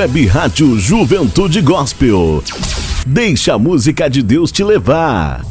Web Rádio Juventude Gospel. Deixa a música de Deus te levar.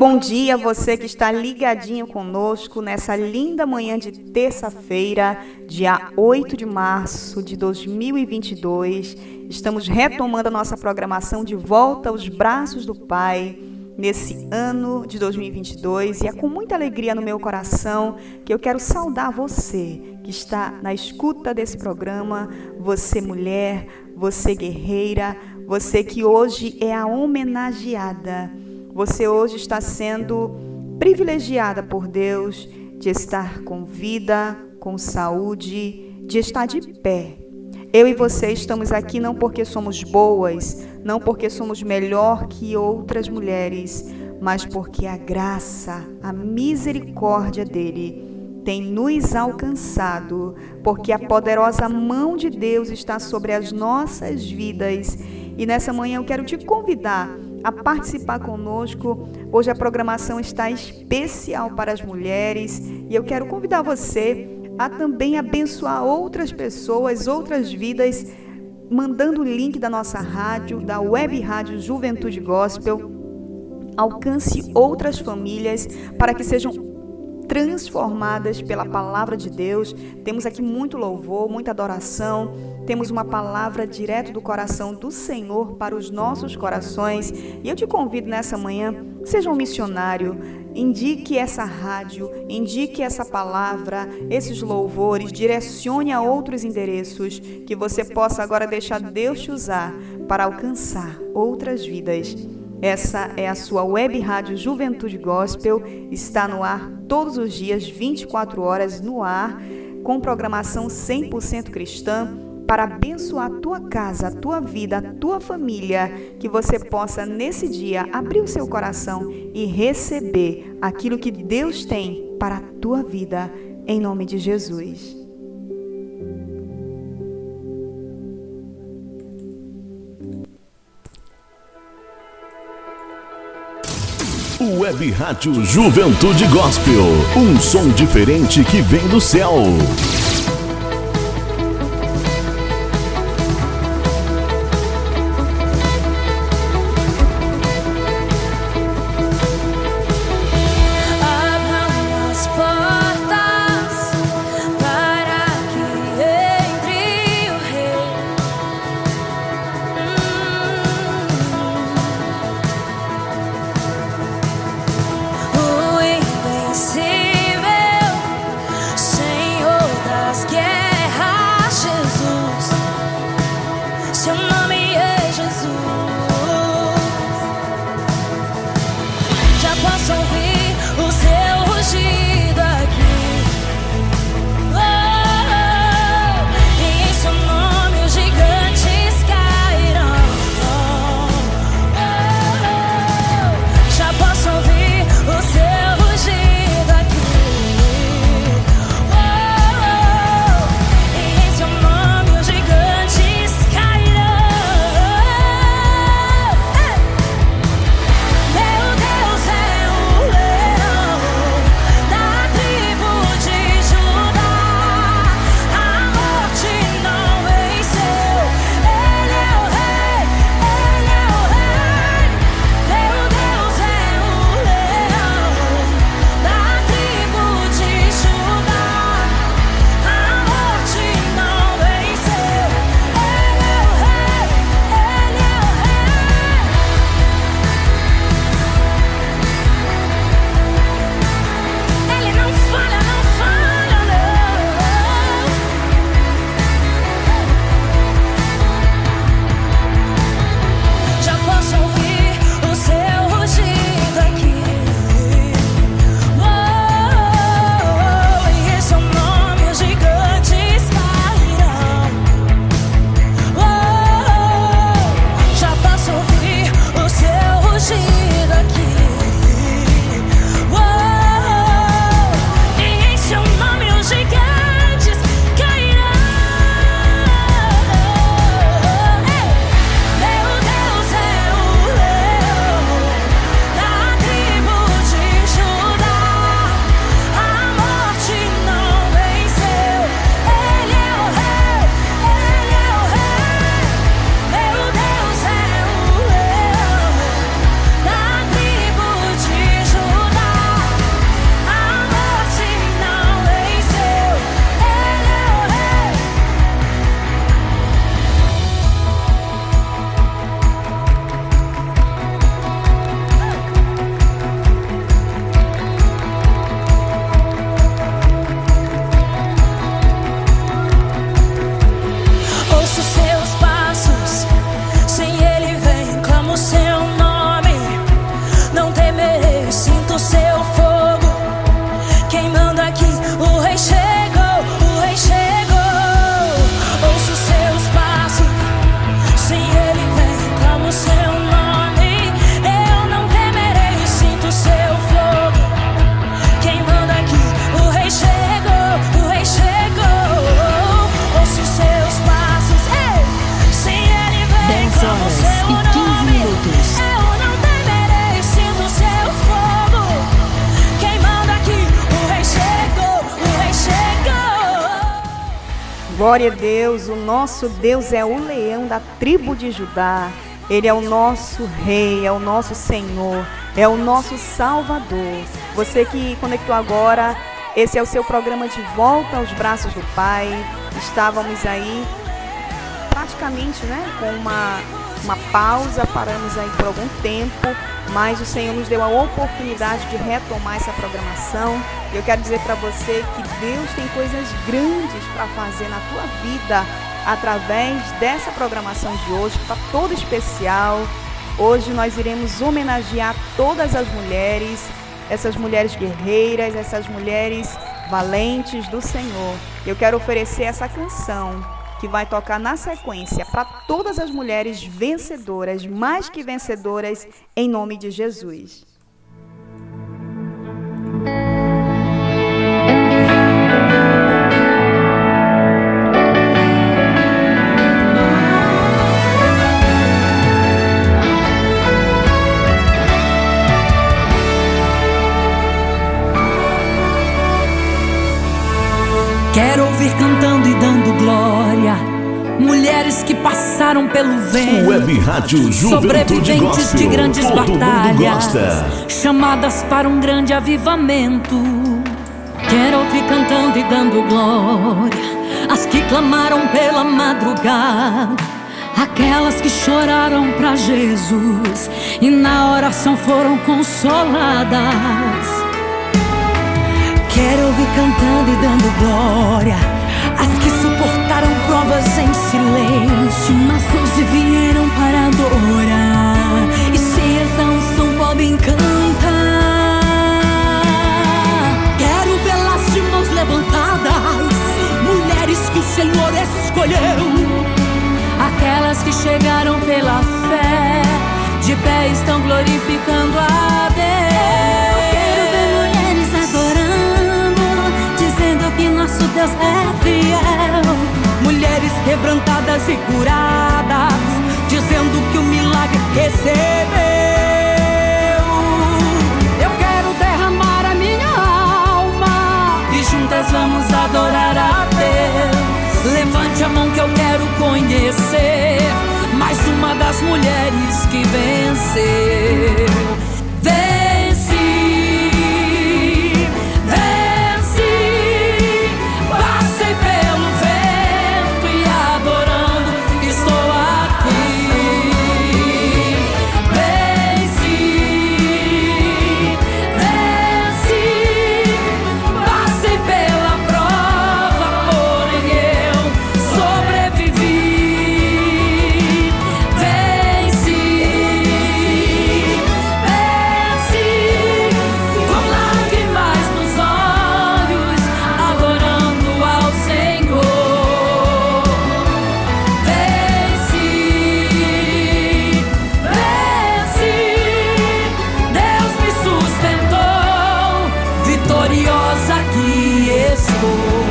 bom dia a você que está ligadinho conosco nessa linda manhã de terça-feira, dia 8 de março de 2022. Estamos retomando a nossa programação de volta aos braços do Pai nesse ano de 2022 e é com muita alegria no meu coração que eu quero saudar você que está na escuta desse programa, você mulher, você guerreira, você que hoje é a homenageada você hoje está sendo privilegiada por Deus de estar com vida, com saúde, de estar de pé. Eu e você estamos aqui não porque somos boas, não porque somos melhor que outras mulheres, mas porque a graça, a misericórdia dele tem nos alcançado, porque a poderosa mão de Deus está sobre as nossas vidas. E nessa manhã eu quero te convidar a participar conosco. Hoje a programação está especial para as mulheres e eu quero convidar você a também abençoar outras pessoas, outras vidas, mandando o link da nossa rádio, da web rádio Juventude Gospel. Alcance outras famílias para que sejam transformadas pela palavra de Deus. Temos aqui muito louvor, muita adoração. Temos uma palavra direto do coração do Senhor para os nossos corações. E eu te convido nessa manhã, seja um missionário, indique essa rádio, indique essa palavra, esses louvores, direcione a outros endereços, que você possa agora deixar Deus te usar para alcançar outras vidas. Essa é a sua web rádio Juventude Gospel, está no ar todos os dias, 24 horas no ar, com programação 100% cristã, para abençoar a tua casa, a tua vida, a tua família, que você possa nesse dia abrir o seu coração e receber aquilo que Deus tem para a tua vida, em nome de Jesus. Web Rádio Juventude Gospel. Um som diferente que vem do céu. Glória a Deus, o nosso Deus é o leão da tribo de Judá. Ele é o nosso rei, é o nosso Senhor, é o nosso Salvador. Você que conectou agora, esse é o seu programa de volta aos braços do Pai. Estávamos aí praticamente, né, com uma uma pausa, paramos aí por algum tempo, mas o Senhor nos deu a oportunidade de retomar essa programação. Eu quero dizer para você que Deus tem coisas grandes para fazer na tua vida através dessa programação de hoje, que está toda especial. Hoje nós iremos homenagear todas as mulheres, essas mulheres guerreiras, essas mulheres valentes do Senhor. Eu quero oferecer essa canção que vai tocar na sequência para todas as mulheres vencedoras, mais que vencedoras, em nome de Jesus. Quero ouvir cantando e dando glória. Mulheres que passaram pelo vento. Web Rádio Sobreviventes Gospel. de grandes batalhas. Chamadas para um grande avivamento. Quero ouvir cantando e dando glória. As que clamaram pela madrugada. Aquelas que choraram para Jesus e na oração foram consoladas. Quero ouvir cantando e dando glória. Em silêncio, mas hoje vieram para adorar. E cheias da unção podem cantar. Quero vê-las de mãos levantadas, mulheres que o Senhor escolheu. Aquelas que chegaram pela fé, de pé estão glorificando a Deus. Quero ver mulheres adorando, dizendo que nosso Deus é fiel. Mulheres quebrantadas e curadas, dizendo que o milagre recebeu. Eu quero derramar a minha alma e juntas vamos adorar a Deus. Levante a mão que eu quero conhecer mais uma das mulheres que venceu. Que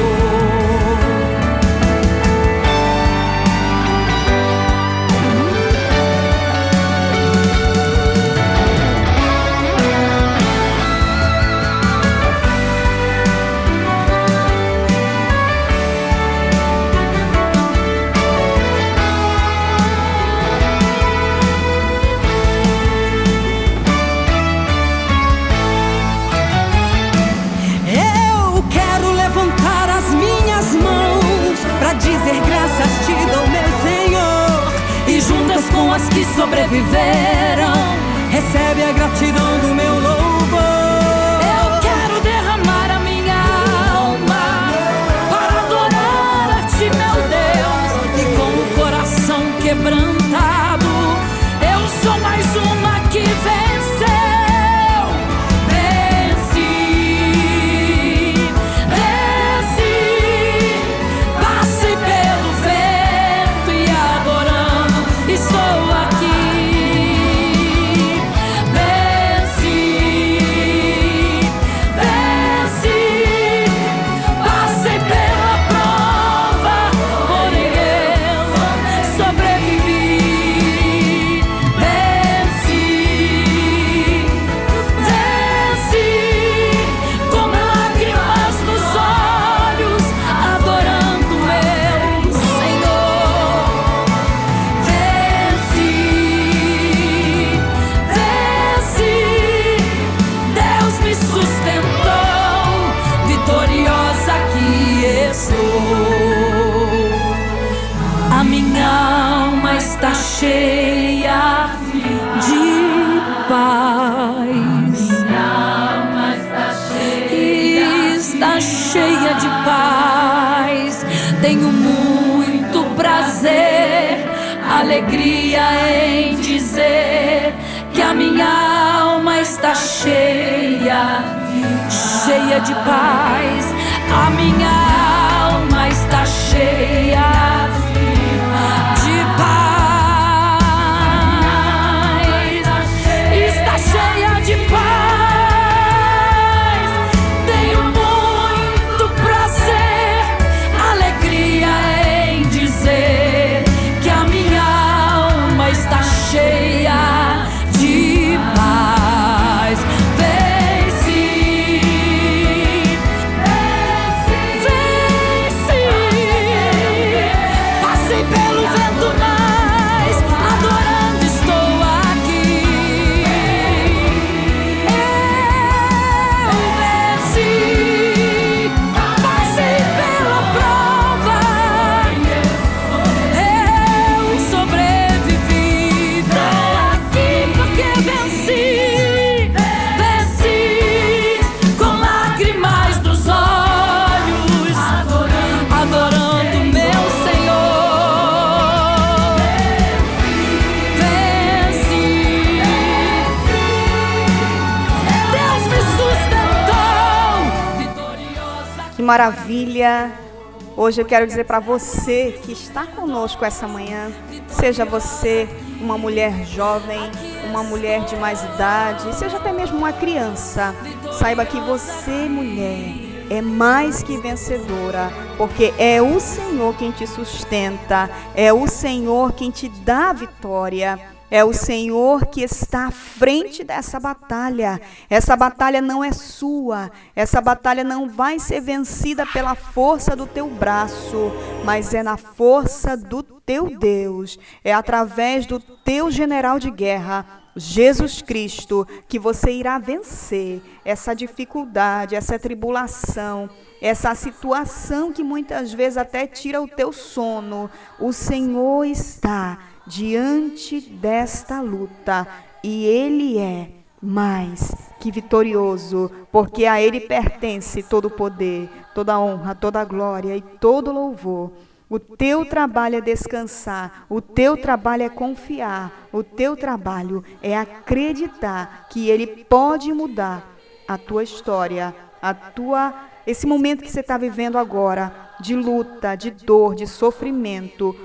Hoje eu quero dizer para você que está conosco essa manhã, seja você uma mulher jovem, uma mulher de mais idade, seja até mesmo uma criança, saiba que você, mulher, é mais que vencedora, porque é o Senhor quem te sustenta, é o Senhor quem te dá a vitória. É o Senhor que está à frente dessa batalha. Essa batalha não é sua. Essa batalha não vai ser vencida pela força do teu braço, mas é na força do teu Deus. É através do teu general de guerra, Jesus Cristo, que você irá vencer essa dificuldade, essa tribulação, essa situação que muitas vezes até tira o teu sono. O Senhor está diante desta luta e ele é mais que vitorioso, porque a ele pertence todo o poder, toda a honra, toda a glória e todo o louvor. O teu trabalho é descansar, o teu trabalho é confiar, o teu trabalho é acreditar que ele pode mudar a tua história, a tua esse momento que você está vivendo agora de luta, de dor, de sofrimento.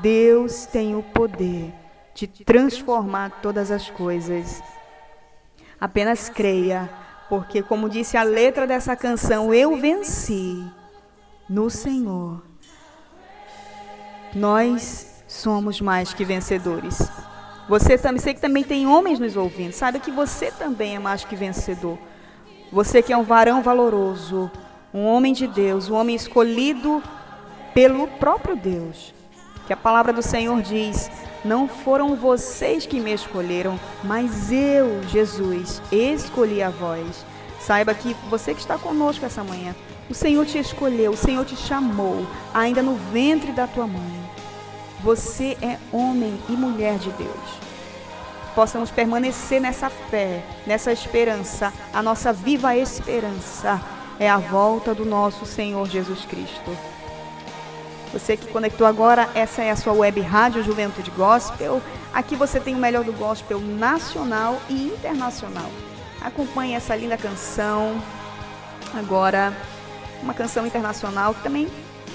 Deus tem o poder de transformar todas as coisas. Apenas creia, porque, como disse a letra dessa canção, eu venci no Senhor. Nós somos mais que vencedores. Você também, sei que também tem homens nos ouvindo, saiba que você também é mais que vencedor. Você que é um varão valoroso, um homem de Deus, um homem escolhido pelo próprio Deus que a palavra do Senhor diz: Não foram vocês que me escolheram, mas eu, Jesus, escolhi a vós. Saiba que você que está conosco essa manhã, o Senhor te escolheu, o Senhor te chamou, ainda no ventre da tua mãe. Você é homem e mulher de Deus. Possamos permanecer nessa fé, nessa esperança. A nossa viva esperança é a volta do nosso Senhor Jesus Cristo. Você que conectou agora, essa é a sua web rádio Juventude Gospel. Aqui você tem o melhor do gospel nacional e internacional. Acompanhe essa linda canção. Agora, uma canção internacional que também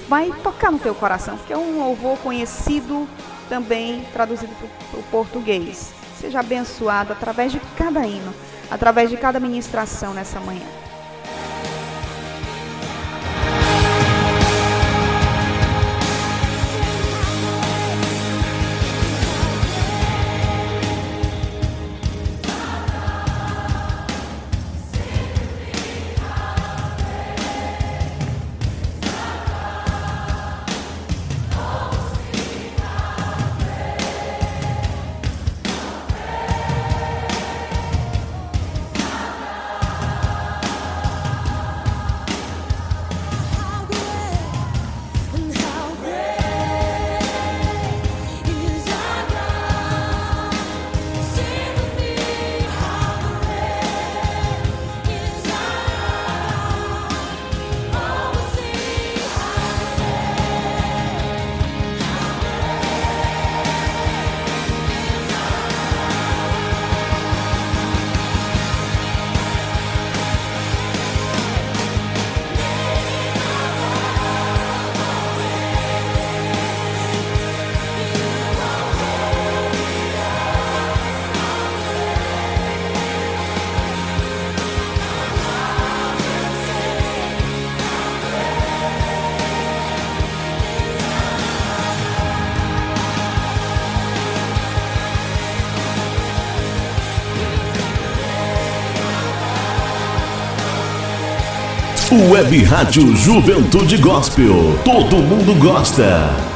vai tocar no teu coração, porque é um louvor conhecido também traduzido para o português. Seja abençoado através de cada hino, através de cada ministração nessa manhã. Web Rádio Juventude Gospel. Todo mundo gosta.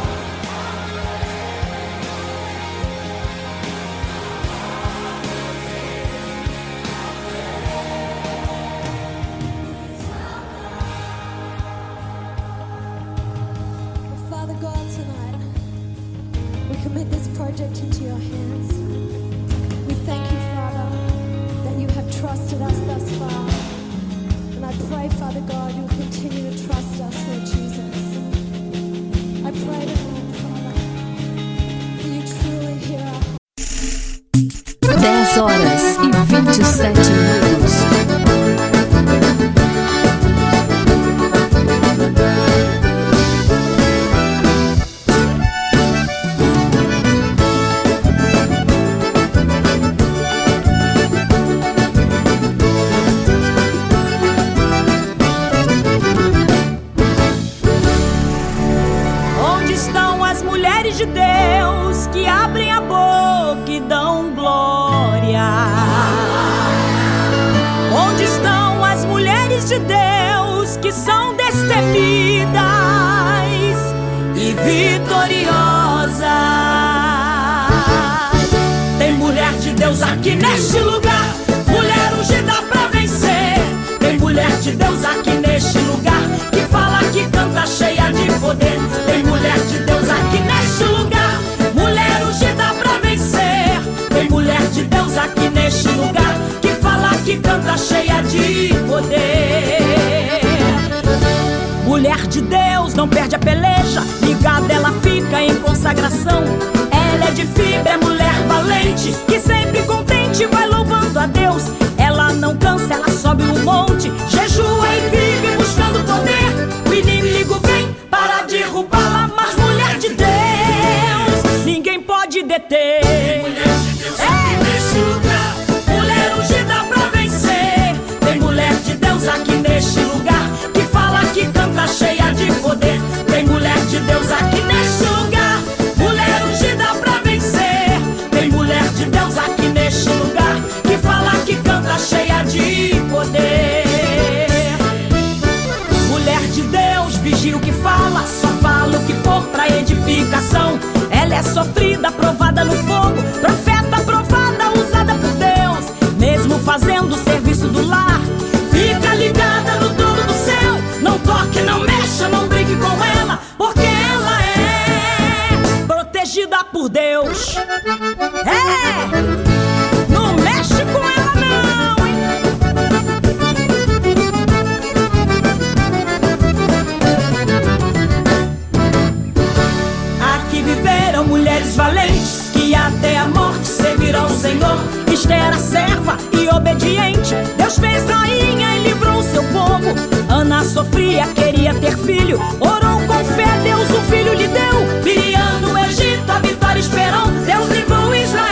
Valentes que até a morte servirão ao Senhor. Esther era serva e obediente. Deus fez rainha e livrou seu povo. Ana sofria, queria ter filho. Orou com fé, Deus o filho lhe deu. Miriam no Egito, a vitória esperou. Deus livrou Israel.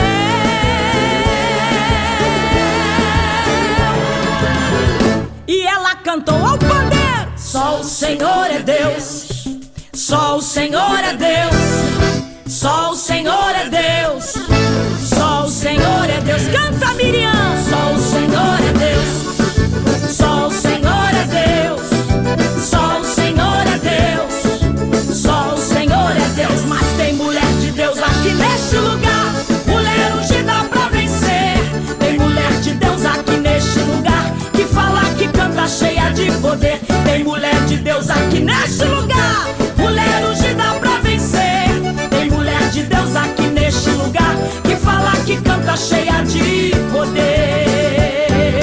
E ela cantou ao pandeiro. Só o Senhor é Deus. Só o Senhor é. Só o Senhor é Deus. Só o Senhor é Deus. Canta, Miriam. Só o Senhor é Deus. Só o Senhor é Deus. Só o Senhor é Deus. Só o Senhor é Deus. Mas tem mulher de Deus aqui neste lugar. Mulher ungida pra vencer. Tem mulher de Deus aqui neste lugar. Que fala, que canta cheia de poder. Tem mulher de Deus aqui neste lugar. Cheia de poder.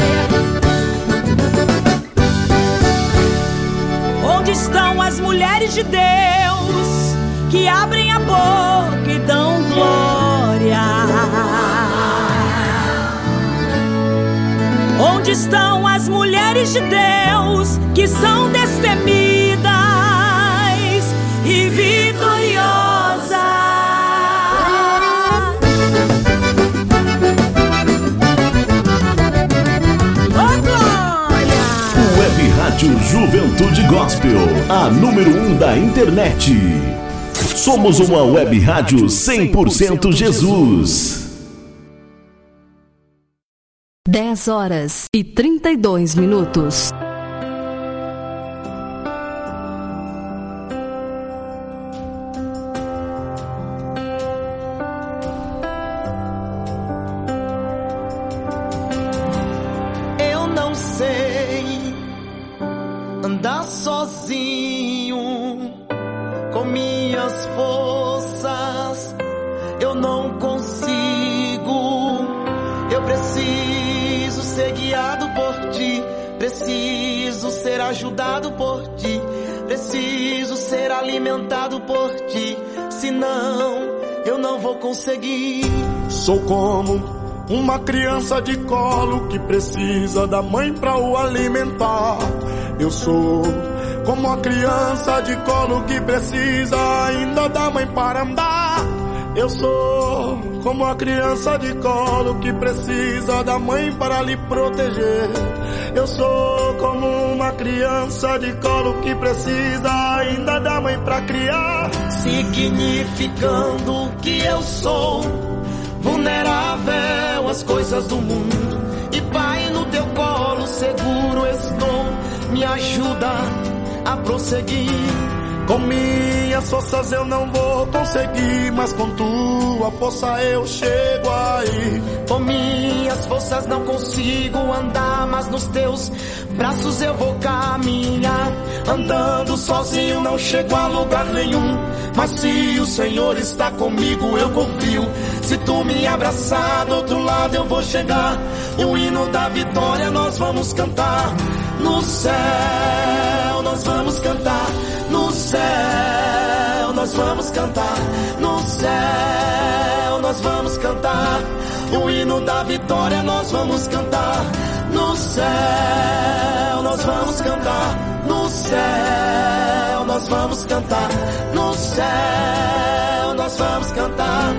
Onde estão as mulheres de Deus que abrem a boca e dão glória? Onde estão as mulheres de Deus que são destemidas Rádio Juventude Gospel, a número 1 um da internet. Somos uma web rádio 100% Jesus. 10 horas e 32 minutos. Conseguir. Sou como uma criança de colo que precisa da mãe pra o alimentar. Eu sou como a criança de colo que precisa ainda da mãe para andar. Eu sou como a criança de colo que precisa da mãe para lhe proteger. Eu sou como uma criança de colo que precisa ainda da mãe para criar. Significando que eu sou vulnerável às coisas do mundo. E Pai, no teu colo seguro estou. Me ajuda a prosseguir. Com minhas forças eu não vou conseguir, mas com tua força eu chego aí. Com minhas forças não consigo andar, mas nos teus braços eu vou caminhar. Andando sozinho não chego a lugar nenhum, mas se o Senhor está comigo eu confio. Se tu me abraçar do outro lado eu vou chegar. O hino da vitória nós vamos cantar. No céu nós vamos cantar. O hino da vitória nós vamos cantar. No céu nós vamos cantar. No céu nós vamos cantar. No céu nós vamos cantar.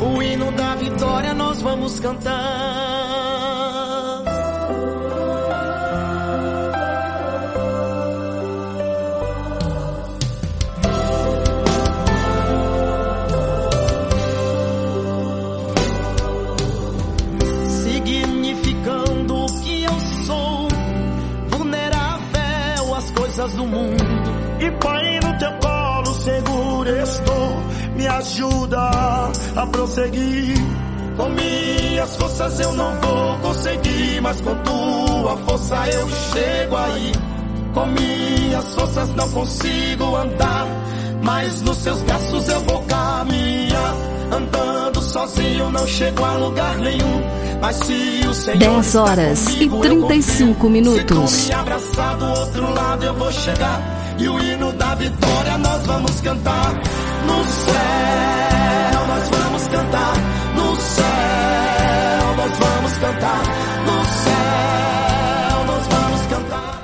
O hino da vitória nós vamos cantar. E Pai, no teu colo seguro estou. Me ajuda a prosseguir. Com minhas forças eu não vou conseguir, mas com tua força eu chego aí. Com minhas forças não consigo andar, mas nos seus braços eu vou caminhar. Andando sozinho não chego a lugar nenhum, mas se o Senhor 10 está horas e comigo, eu 35 confio. minutos. Se tu me abraçar do outro lado eu vou chegar, e o hino da vitória nós vamos cantar. No céu nós vamos cantar, no céu nós vamos cantar, no céu nós vamos cantar.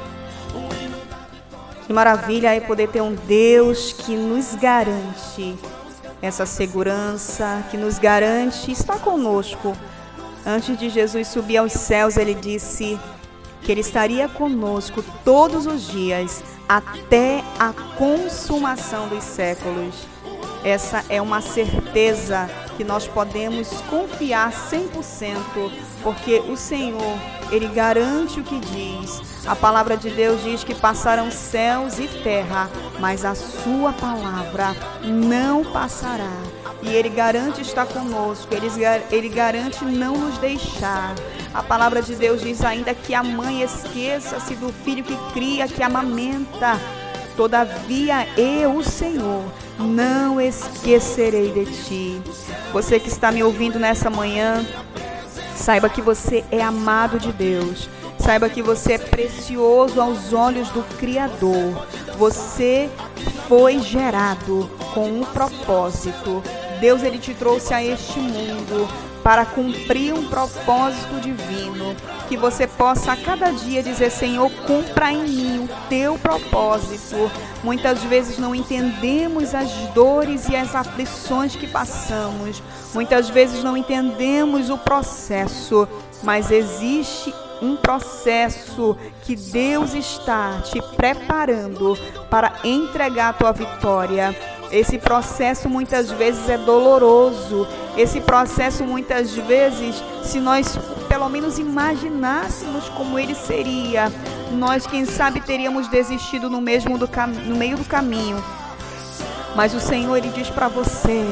O hino da vitória. Que maravilha é poder ter um Deus que nos garante essa segurança, que nos garante estar conosco. Antes de Jesus subir aos céus, ele disse que ele estaria conosco todos os dias até a consumação dos séculos. Essa é uma certeza que nós podemos confiar 100%, porque o Senhor, ele garante o que diz. A palavra de Deus diz que passarão céus e terra, mas a sua palavra não passará. E ele garante estar conosco, ele, ele garante não nos deixar. A palavra de Deus diz ainda que a mãe esqueça-se do filho que cria, que amamenta. Todavia eu, o Senhor, não esquecerei de ti. Você que está me ouvindo nessa manhã, saiba que você é amado de Deus. Saiba que você é precioso aos olhos do Criador. Você foi gerado com um propósito. Deus ele te trouxe a este mundo para cumprir um propósito divino, que você possa a cada dia dizer: Senhor, cumpra em mim o teu propósito. Muitas vezes não entendemos as dores e as aflições que passamos, muitas vezes não entendemos o processo, mas existe um processo que Deus está te preparando para entregar a tua vitória. Esse processo muitas vezes é doloroso. Esse processo muitas vezes, se nós pelo menos imaginássemos como ele seria, nós quem sabe teríamos desistido no mesmo do no meio do caminho. Mas o Senhor ele diz para você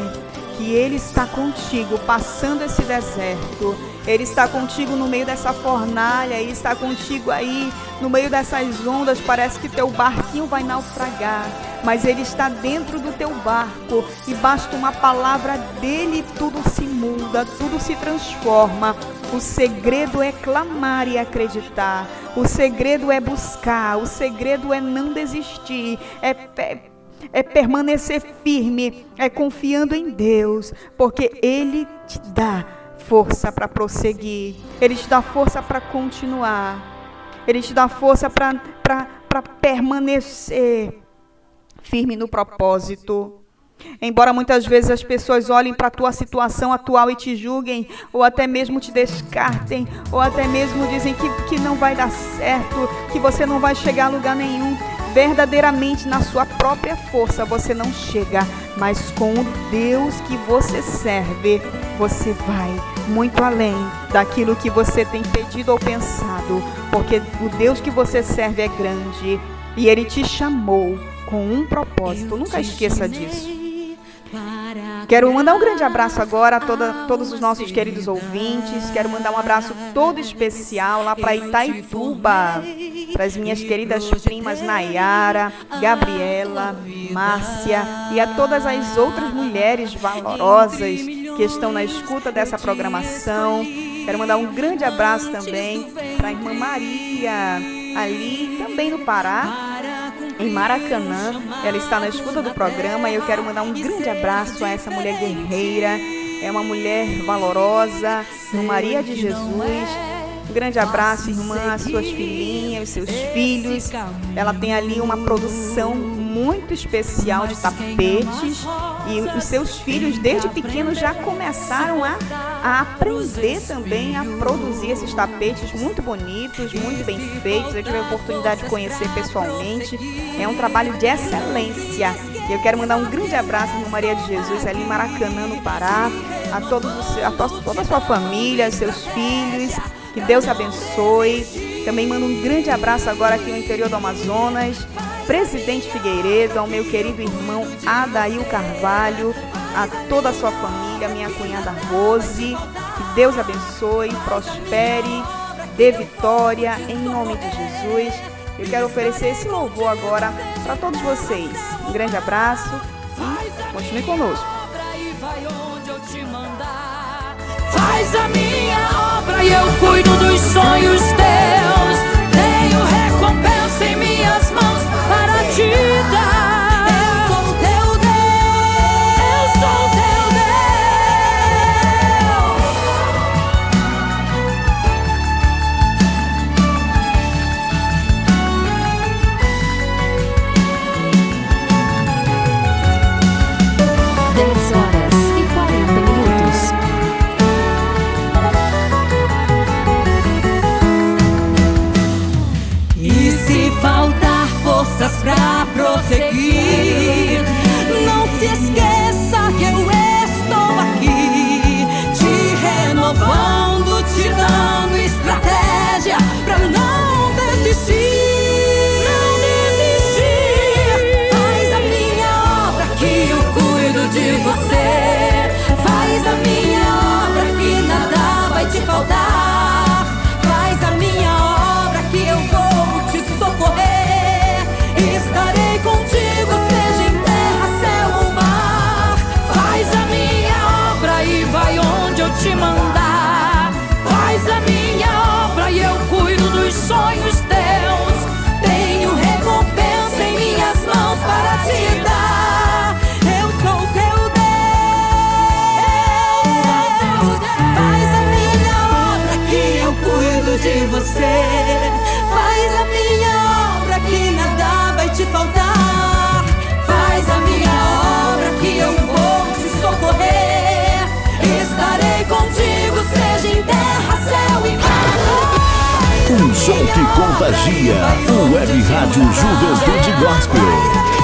que Ele está contigo passando esse deserto. Ele está contigo no meio dessa fornalha, Ele está contigo aí no meio dessas ondas. Parece que teu barquinho vai naufragar, mas Ele está dentro do teu barco e basta uma palavra dele e tudo se muda, tudo se transforma. O segredo é clamar e acreditar. O segredo é buscar. O segredo é não desistir. É, é, permanecer firme. É confiando em Deus. Porque Ele te dá força para prosseguir. Ele te dá força para continuar. Ele te dá força para permanecer firme no propósito. Embora muitas vezes as pessoas olhem para a tua situação atual e te julguem, ou até mesmo te descartem, ou até mesmo dizem que, que não vai dar certo, que você não vai chegar a lugar nenhum, verdadeiramente na sua própria força você não chega, mas com o Deus que você serve, você vai muito além daquilo que você tem pedido ou pensado, porque o Deus que você serve é grande e ele te chamou com um propósito. Nunca esqueça disso. Quero mandar um grande abraço agora a toda, todos os nossos queridos ouvintes. Quero mandar um abraço todo especial lá para Itaituba, para as minhas queridas primas Nayara, Gabriela, Márcia e a todas as outras mulheres valorosas que estão na escuta dessa programação. Quero mandar um grande abraço também para a irmã Maria, ali também no Pará em Maracanã. Ela está na escuta do programa e eu quero mandar um grande abraço a essa mulher guerreira. É uma mulher valorosa, no Maria de Jesus. Um grande abraço, irmã, às suas filhinhas, os seus filhos. Ela tem ali uma produção muito especial de tapetes e os seus filhos desde pequenos já começaram a, a aprender também a produzir esses tapetes muito bonitos, muito bem feitos. Eu tive a oportunidade de conhecer pessoalmente. É um trabalho de excelência. E eu quero mandar um grande abraço no Maria de Jesus ali em Maracanã, no Pará, a, todos a toda a sua família, seus filhos. Que Deus abençoe. Também mando um grande abraço agora aqui no interior do Amazonas Presidente Figueiredo, ao meu querido irmão Adail Carvalho, a toda a sua família, minha cunhada Rose. Que Deus abençoe, prospere, dê vitória, em nome de Jesus. Eu quero oferecer esse louvor agora para todos vocês. Um grande abraço e continue conosco. Faz a minha obra e eu cuido dos sonhos teus. Som que contagia. Web Rádio Juventude Gospel.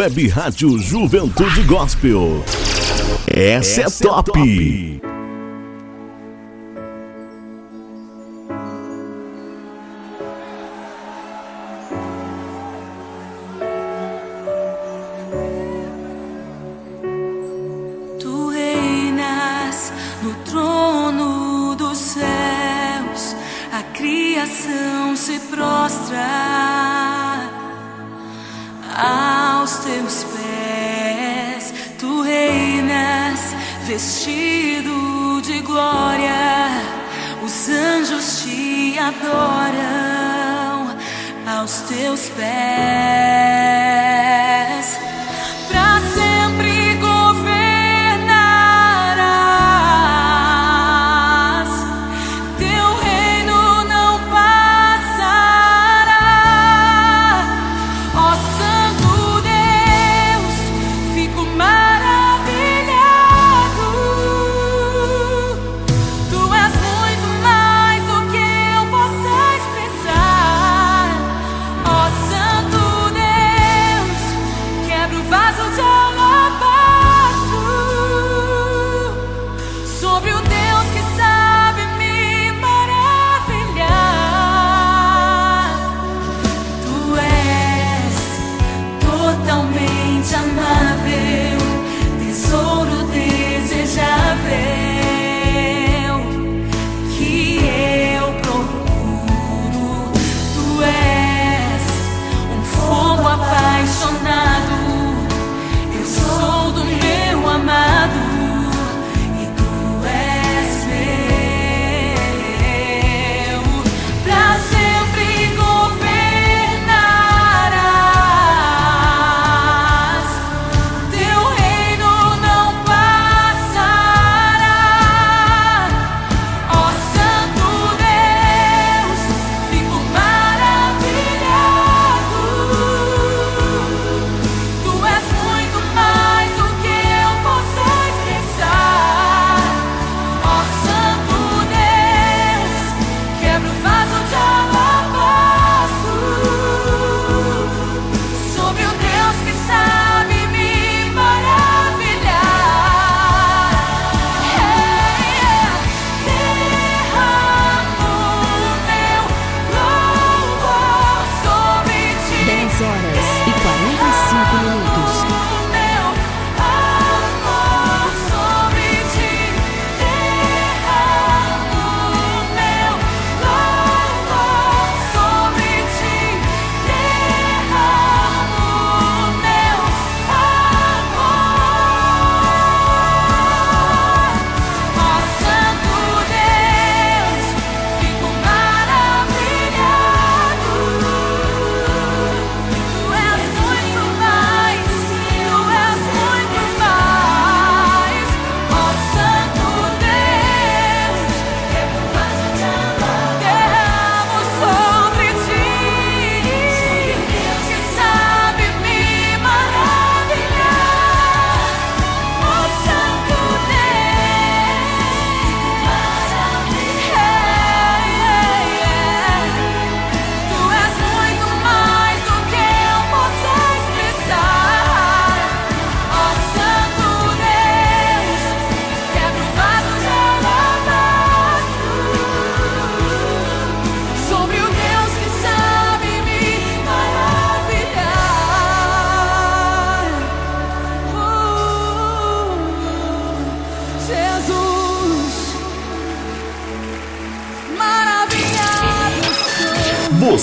Web Rádio Juventude Gospel. Essa, Essa é, top. é top.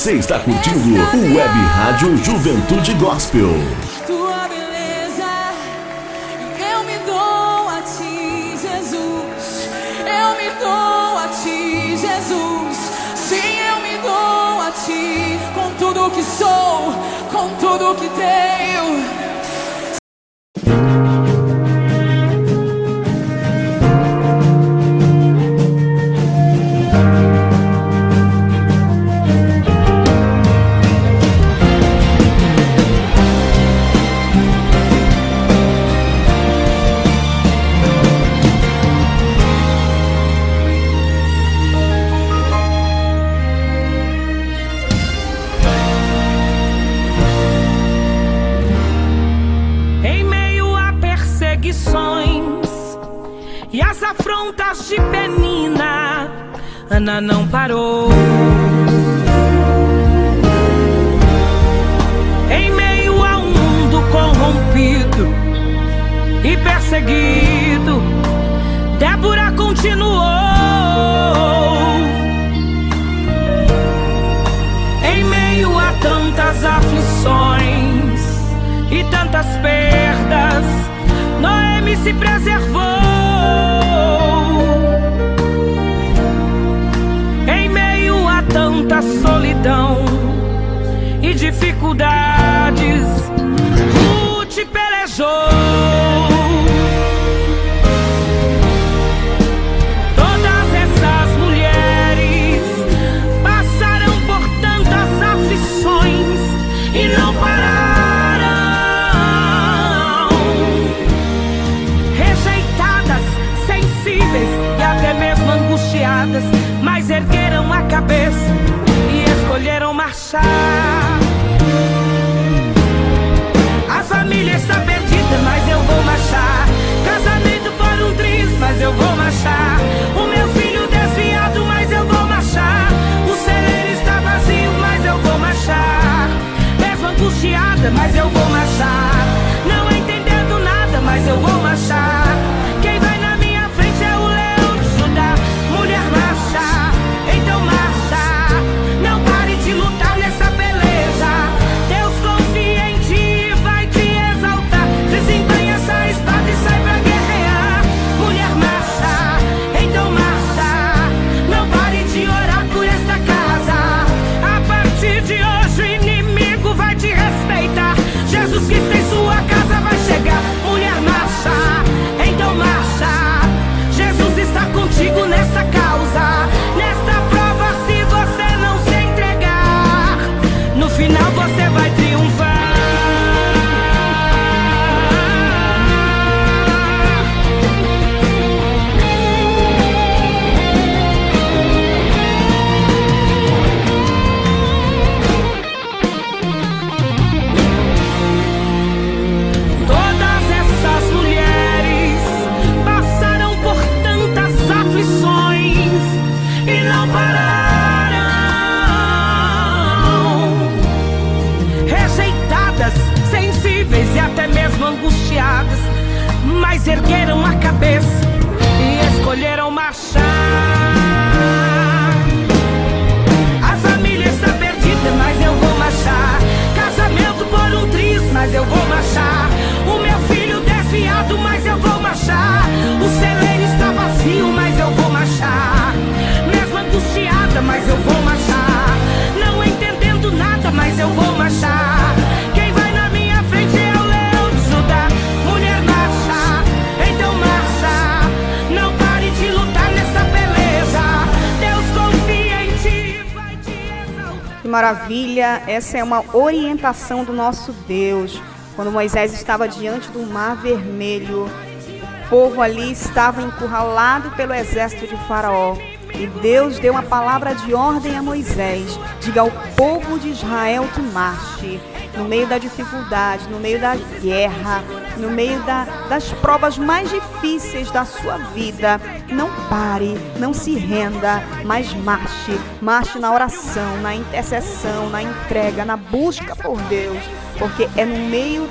Você está curtindo o Web Rádio Juventude Gospel. Essa é uma orientação do nosso Deus. Quando Moisés estava diante do Mar Vermelho, o povo ali estava encurralado pelo exército de Faraó. E Deus deu uma palavra de ordem a Moisés: diga ao povo de Israel que marche. No meio da dificuldade, no meio da guerra, no meio da- das provas mais difíceis da sua vida, não pare, não se renda, mas marche. Marche na oração, na intercessão, na entrega, na busca por Deus. Porque é no meio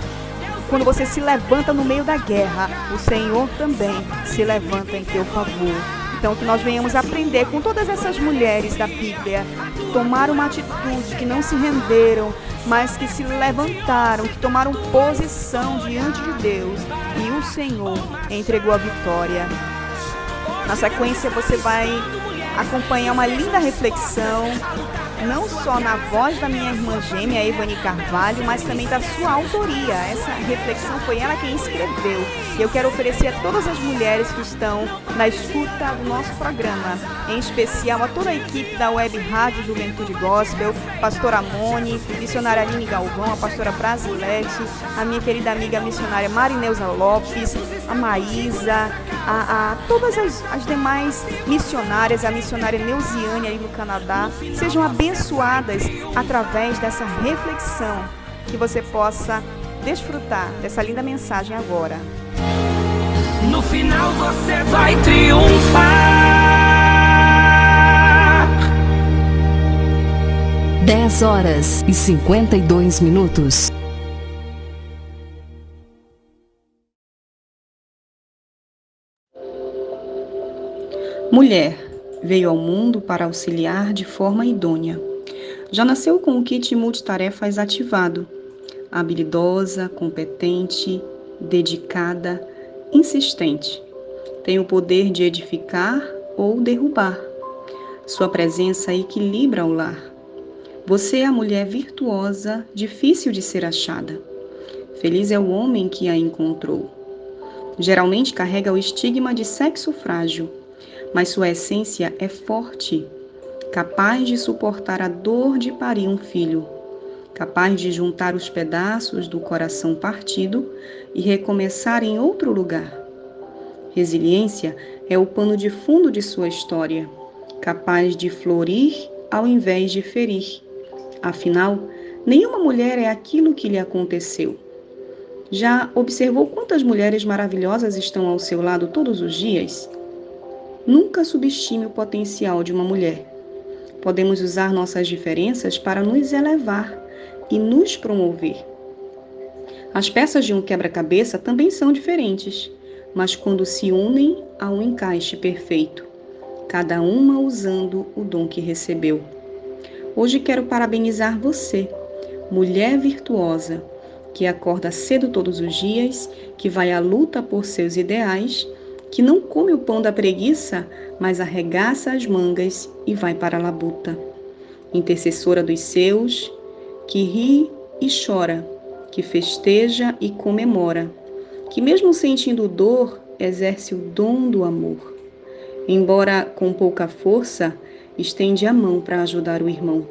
quando você se levanta no meio da guerra, o Senhor também se levanta em teu favor. Então, que nós venhamos aprender com todas essas mulheres da Bíblia que tomaram uma atitude, que não se renderam, mas que se levantaram, que tomaram posição diante de Deus e o Senhor entregou a vitória. Na sequência, você vai acompanhar uma linda reflexão, não só na voz da minha irmã gêmea, Evani Carvalho, mas também da sua autoria. Essa reflexão foi ela quem escreveu. Eu quero oferecer a todas as mulheres que estão na escuta do nosso programa, em especial a toda a equipe da Web Rádio Juventude Gospel, pastora Mone, missionária Aline Galvão, a pastora Brasilete, a minha querida amiga missionária Marineuza Lopes, a Maísa, a, a todas as, as demais missionárias, a missionária Neuziane aí no Canadá, sejam abençoadas através dessa reflexão, que você possa desfrutar dessa linda mensagem agora. No final você vai triunfar. 10 horas e 52 minutos. Mulher veio ao mundo para auxiliar de forma idônea. Já nasceu com o kit multitarefas ativado. Habilidosa, competente, dedicada, insistente. Tem o poder de edificar ou derrubar. Sua presença equilibra o lar. Você é a mulher virtuosa, difícil de ser achada. Feliz é o homem que a encontrou. Geralmente carrega o estigma de sexo frágil, mas sua essência é forte, capaz de suportar a dor de parir um filho, capaz de juntar os pedaços do coração partido e recomeçar em outro lugar. Resiliência é o pano de fundo de sua história, capaz de florir ao invés de ferir Afinal, nenhuma mulher é aquilo que lhe aconteceu. Já observou quantas mulheres maravilhosas estão ao seu lado todos os dias? Nunca subestime o potencial de uma mulher. Podemos usar nossas diferenças para nos elevar e nos promover. As peças de um quebra-cabeça também são diferentes, mas quando se unem, há um encaixe perfeito, cada uma usando o dom que recebeu. Hoje quero parabenizar você, mulher virtuosa, que acorda cedo todos os dias, que vai à luta por seus ideais, que não come o pão da preguiça, mas arregaça as mangas e vai para a labuta. Intercessora dos seus, que ri e chora, que festeja e comemora, que mesmo sentindo dor, exerce o dom do amor. Embora com pouca força, estende a mão para ajudar o irmão.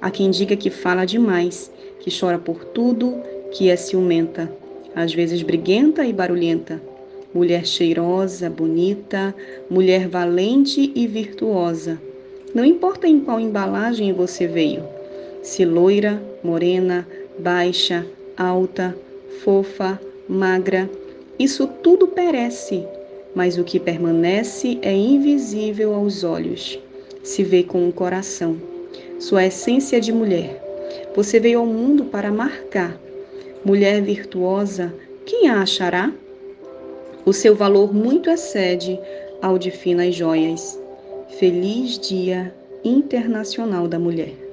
Há quem diga que fala demais, que chora por tudo, que é ciumenta, às vezes briguenta e barulhenta. Mulher cheirosa, bonita, mulher valente e virtuosa. Não importa em qual embalagem você veio, se loira, morena, baixa, alta, fofa, magra, isso tudo perece, mas o que permanece é invisível aos olhos se vê com o coração. Sua essência de mulher. Você veio ao mundo para marcar. Mulher virtuosa, quem a achará? O seu valor muito excede ao de finas joias. Feliz Dia Internacional da Mulher.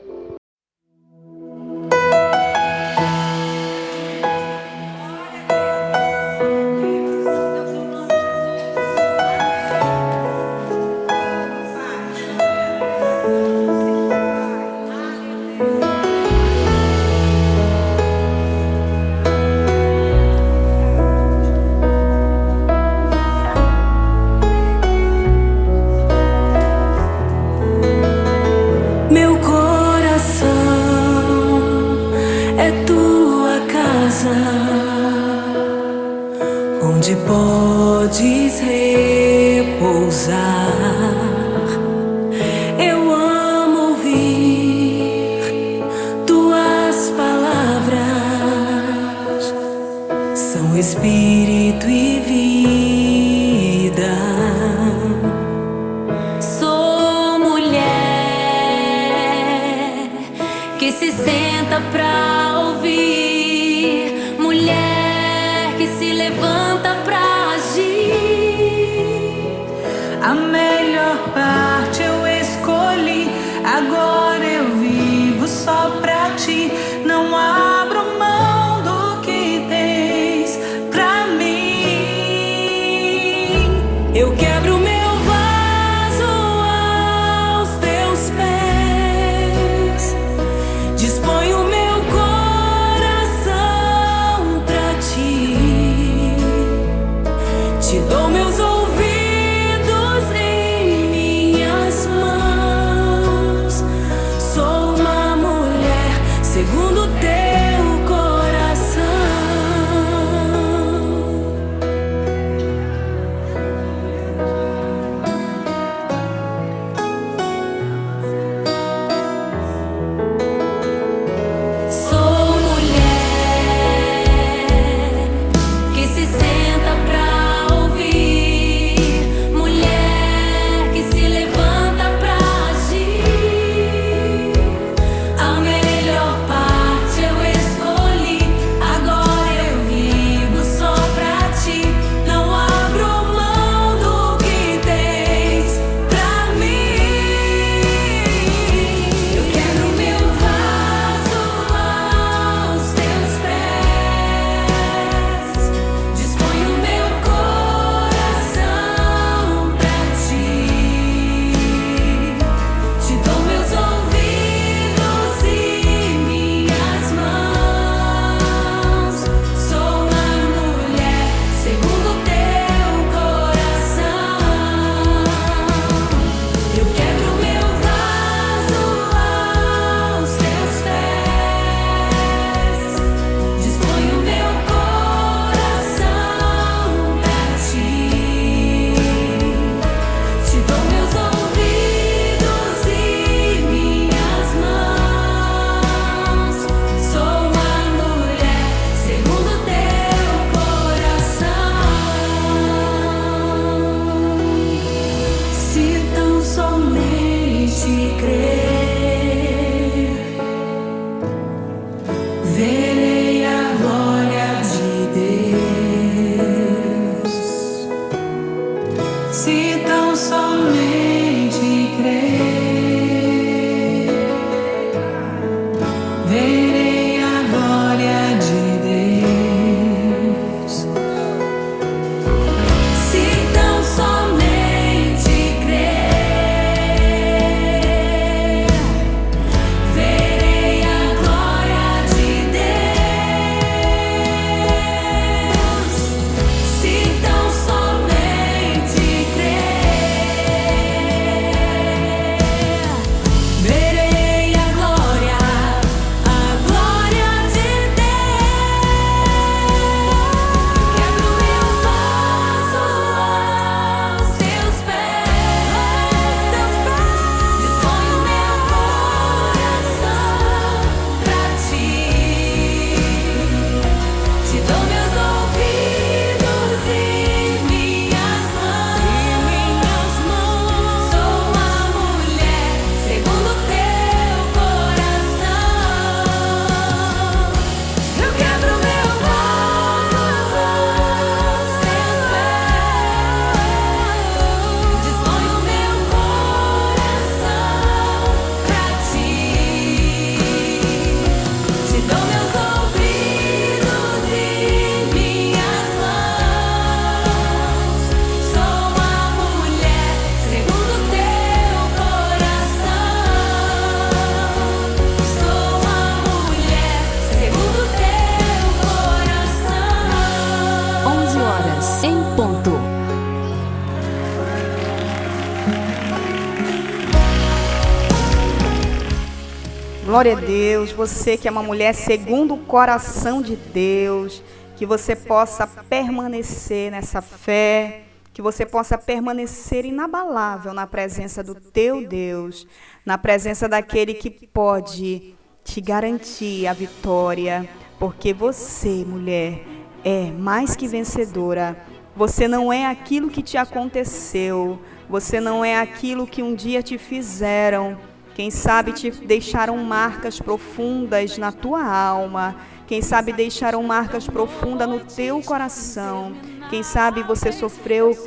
Glória a Deus, você que é uma mulher segundo o coração de Deus, que você possa permanecer nessa fé, que você possa permanecer inabalável na presença do teu Deus, na presença daquele que pode te garantir a vitória, porque você, mulher, é mais que vencedora. Você não é aquilo que te aconteceu, você não é aquilo que um dia te fizeram. Quem sabe te deixaram marcas profundas na tua alma. Quem sabe deixaram marcas profundas no teu coração. Quem sabe você sofreu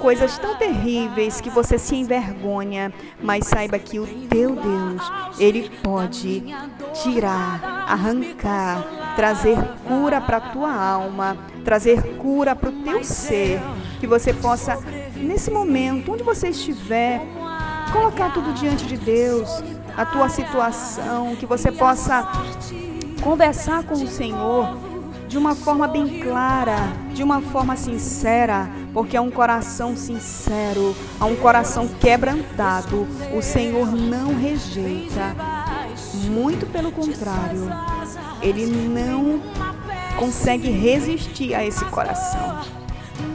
coisas tão terríveis que você se envergonha, mas saiba que o teu Deus, ele pode tirar, arrancar, trazer cura para a tua alma, trazer cura para o teu ser, que você possa nesse momento, onde você estiver, colocar tudo diante de Deus, a tua situação, que você possa conversar com o Senhor de uma forma bem clara, de uma forma sincera, porque é um coração sincero, a um coração quebrantado, o Senhor não rejeita. Muito pelo contrário, ele não consegue resistir a esse coração.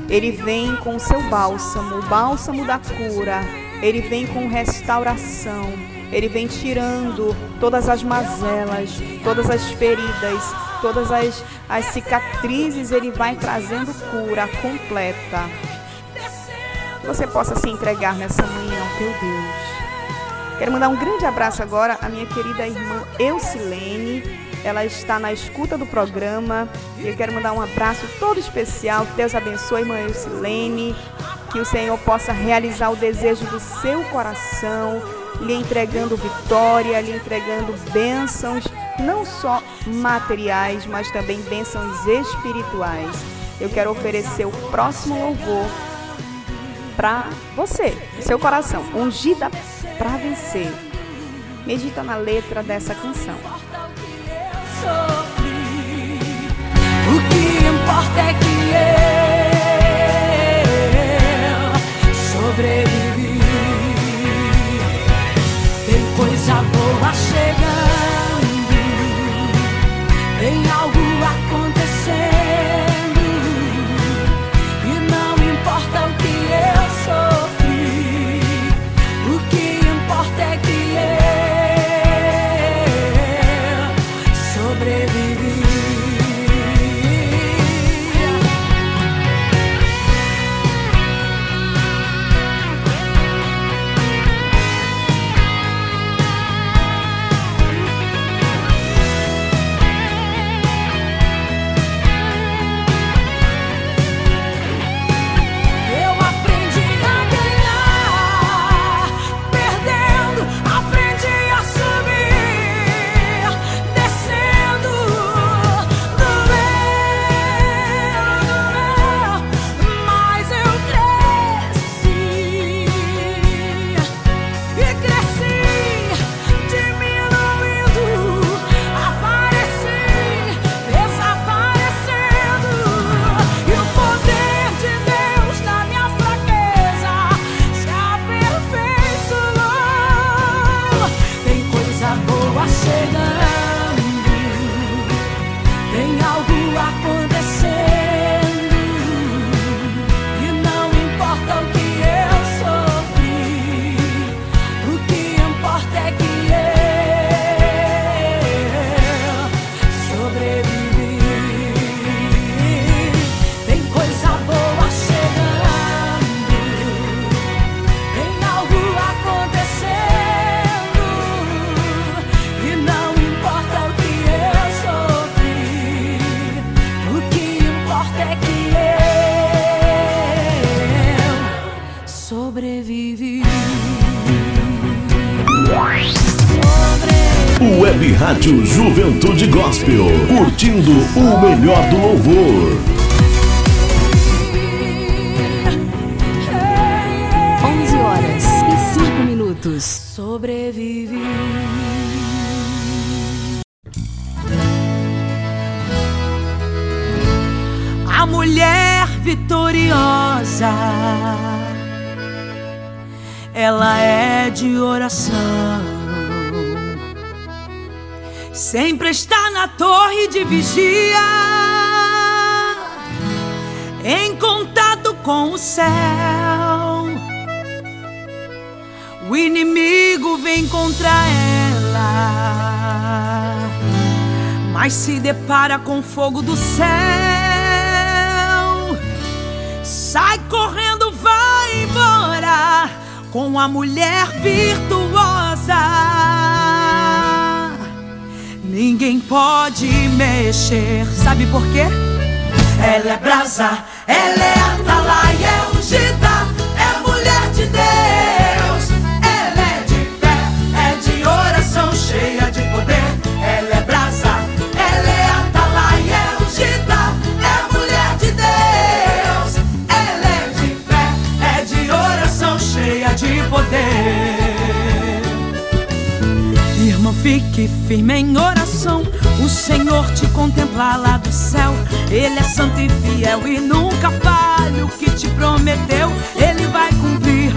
Ele vem com o seu bálsamo, o bálsamo da cura. Ele vem com restauração. Ele vem tirando todas as mazelas, todas as feridas, todas as, as cicatrizes. Ele vai trazendo cura completa. Que você possa se entregar nessa manhã ao teu Deus. Quero mandar um grande abraço agora à minha querida irmã Eucilene. Ela está na escuta do programa. E eu quero mandar um abraço todo especial. Que Deus abençoe, irmã Eucilene. Que o Senhor possa realizar o desejo do seu coração, lhe entregando vitória, lhe entregando bênçãos, não só materiais, mas também bênçãos espirituais. Eu quero oferecer o próximo louvor para você, seu coração, ungida para vencer. Medita na letra dessa canção. O que importa é que eu Web Rádio Juventude Gospel, curtindo o melhor do louvor. 11 horas e 5 minutos. Sobrevivi. A mulher vitoriosa, ela é de oração. Sempre está na torre de vigia, em contato com o céu. O inimigo vem contra ela, mas se depara com fogo do céu. Sai correndo, vai embora com a mulher virtuosa. Ninguém pode mexer, sabe por quê? Ela é brasa, ela é fique firme em oração. O Senhor te contempla lá do céu. Ele é santo e fiel e nunca falha o que te prometeu. Ele vai cumprir.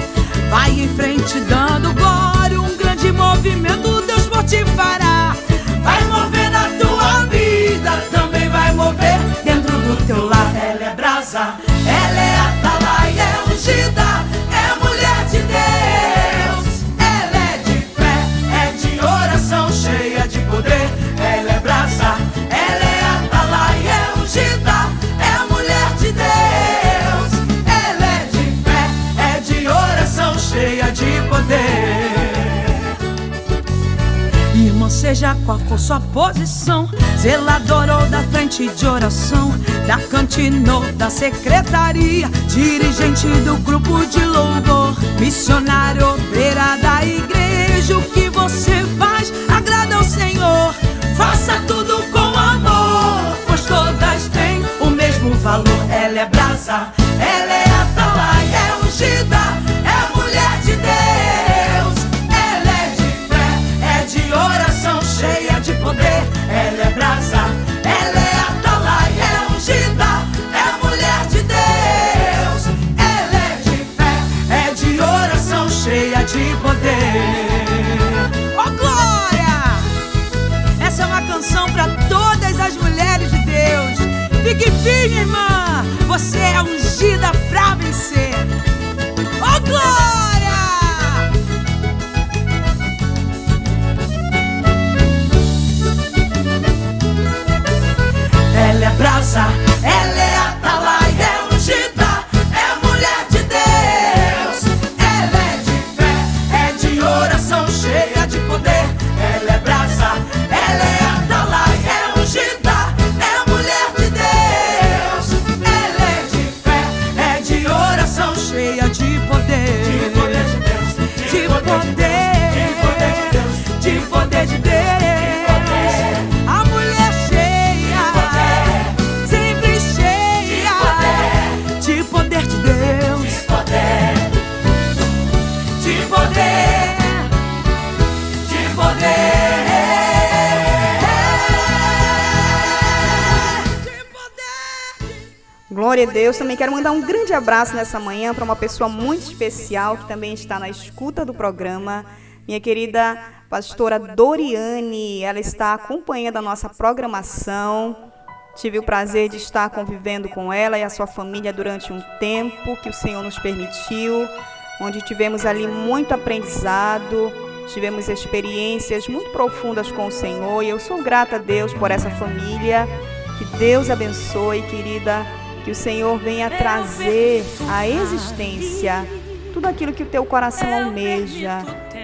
Vai em frente dando glória. Um grande movimento Deus motivará. Vai mover na tua vida, também vai mover dentro do teu lar. Ela é brasa, ela é atalaia, é ungida, seja qual for sua posição, zelador ou da frente de oração, da cantina ou da secretaria, dirigente do grupo de louvor, missionário, obreira da igreja, o que você faz agrada ao Senhor. Faça tudo com amor, pois todas têm o mesmo valor. Ela é brasa, ela é atalaia, é ungida, Fique firme, irmã. Você é ungida pra vencer. Ó glória! Ela é brasa, Glória a Deus. Também quero mandar um grande abraço nessa manhã para uma pessoa muito especial que também está na escuta do programa. Minha querida pastora Doriane, ela está acompanhando a nossa programação. Tive o prazer de estar convivendo com ela e a sua família durante um tempo que o Senhor nos permitiu, onde tivemos ali muito aprendizado, tivemos experiências muito profundas com o Senhor e eu sou grata a Deus por essa família. Que Deus abençoe, querida, que o Senhor venha trazer à existência tudo aquilo que o teu coração almeja,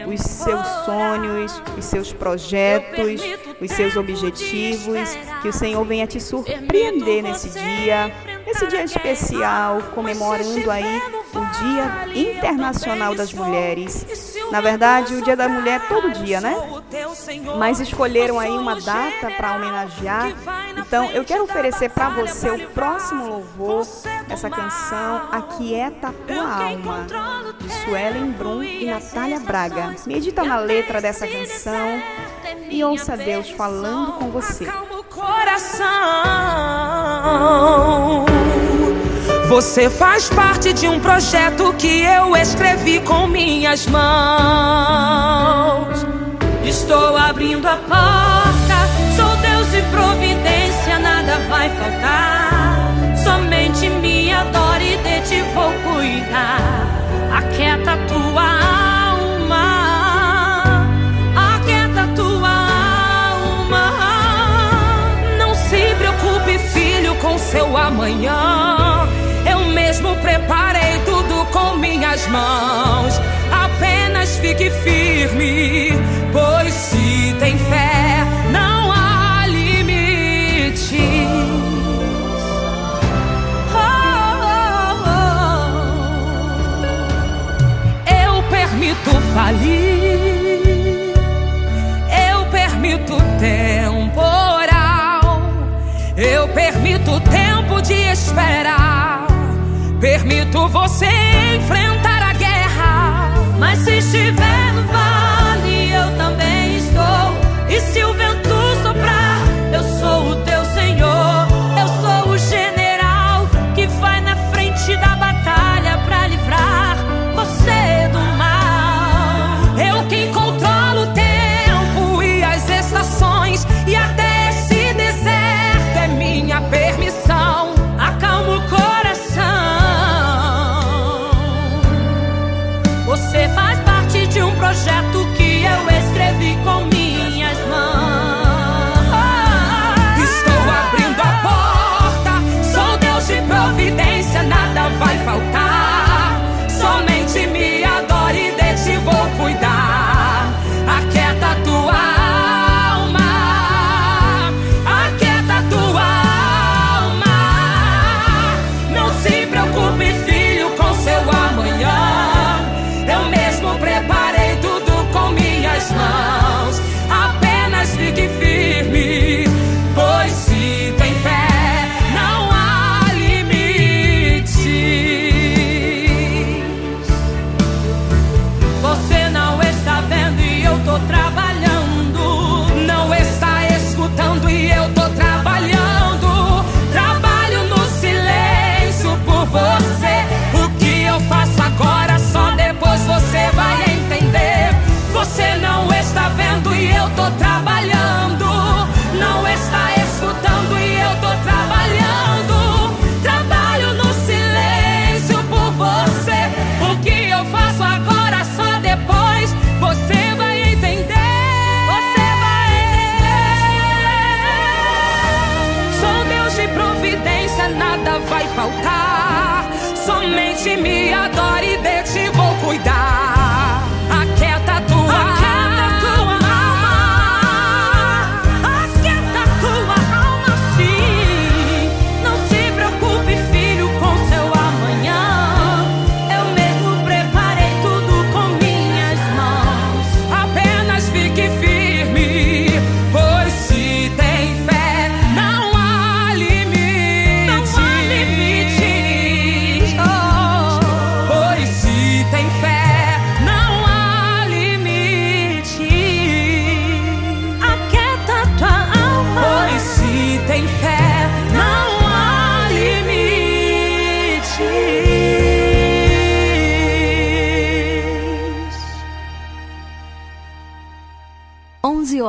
os seus sonhos, os seus projetos, os seus objetivos, que o Senhor venha te surpreender nesse dia, nesse dia especial, comemorando aí o Dia Internacional das Mulheres. Na verdade, o Dia da Mulher é todo dia, né? Mas escolheram aí uma data para homenagear. Então, eu quero oferecer para você o próximo louvor, essa canção Aquieta Tua Alma, de Suelen Brum e Natália Braga. Medita na letra dessa canção e ouça Deus falando com você. Coração. Você faz parte de um projeto que eu escrevi com minhas mãos. Estou abrindo a porta, sou Deus e providência, nada vai faltar. Somente me adore e de ti vou cuidar. Aquieta tua alma, aquieta tua alma. Não se preocupe, filho, com seu amanhã. Eu mesmo preparei tudo com minhas mãos. Apenas fique firme, pois se tem fé, não há limites. Eu permito falir, eu permito temporal, eu permito tempo de esperar, permito você enfrentar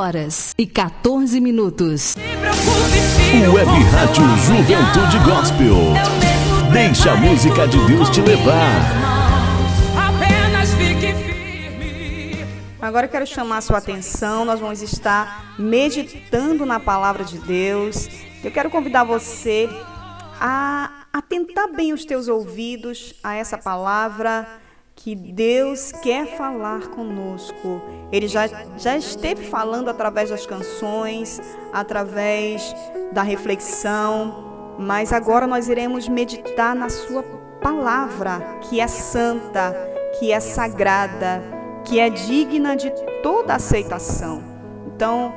horas e 14 minutos. Web Rádio Juventude Gospel. Deixa a música de Deus te levar. Apenas fique firme. Agora eu quero chamar a sua atenção. Nós vamos estar meditando na palavra de Deus. Eu quero convidar você a atentar bem os teus ouvidos a essa palavra que Deus quer falar conosco. Ele já, já esteve falando através das canções, através da reflexão, mas agora nós iremos meditar na sua palavra que é santa, que é sagrada, que é digna de toda aceitação. Então,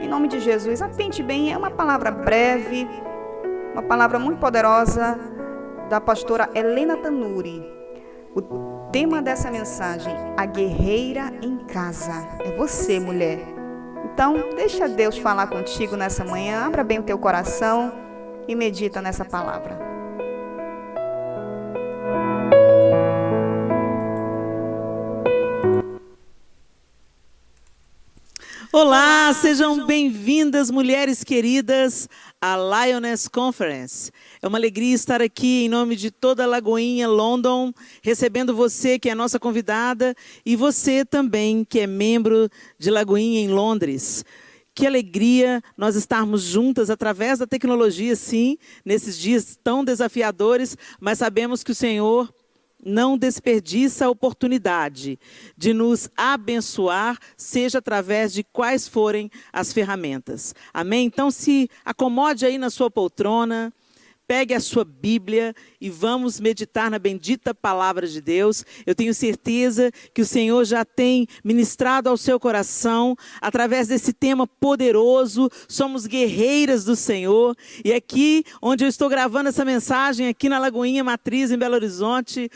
em nome de Jesus, atente bem, é uma palavra breve, uma palavra muito poderosa da pastora Helena Tanuri. O tema dessa mensagem, a guerreira em casa. É você, mulher. Então, deixa Deus falar contigo nessa manhã, abra bem o teu coração e medita nessa palavra. Olá, sejam bem-vindas, mulheres queridas, à Lioness Conference. É uma alegria estar aqui em nome de toda a Lagoinha, London, recebendo você que é nossa convidada e você também que é membro de Lagoinha em Londres. Que alegria nós estarmos juntas através da tecnologia, sim, nesses dias tão desafiadores, mas sabemos que o Senhor não desperdiça a oportunidade de nos abençoar, seja através de quais forem as ferramentas. Amém? Então se acomode aí na sua poltrona, pegue a sua Bíblia e vamos meditar na bendita palavra de Deus. Eu tenho certeza que o Senhor já tem ministrado ao seu coração através desse tema poderoso. Somos guerreiras do Senhor. E aqui, onde eu estou gravando essa mensagem, aqui na Lagoinha Matriz, em Belo Horizonte,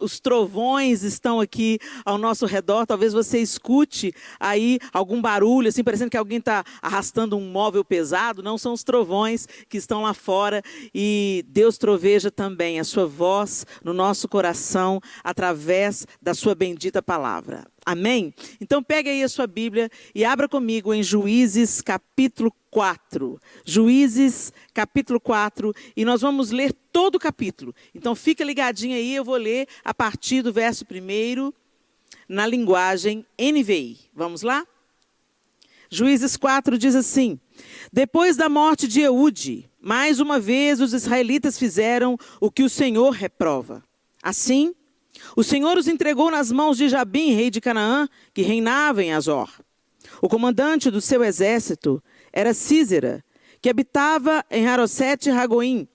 os, trovões estão aqui ao nosso redor. Talvez você escute aí algum barulho, assim, parecendo que alguém está arrastando um móvel pesado. Não são os trovões que estão lá fora. E Deus troveja também também a sua voz no nosso coração através da sua bendita palavra. Amém? Então pegue aí a sua Bíblia e abra comigo em Juízes capítulo 4. Juízes capítulo 4 e nós vamos ler todo o capítulo. Então fica ligadinho aí, eu vou ler a partir do verso 1 na linguagem NVI. Vamos lá? Juízes 4 diz assim: Depois da morte de Eude, mais uma vez os israelitas fizeram o que o Senhor reprova. Assim, o Senhor os entregou nas mãos de Jabim, rei de Canaã, que reinava em Azor. O comandante do seu exército era Císera, que habitava em Harosete Ragoim.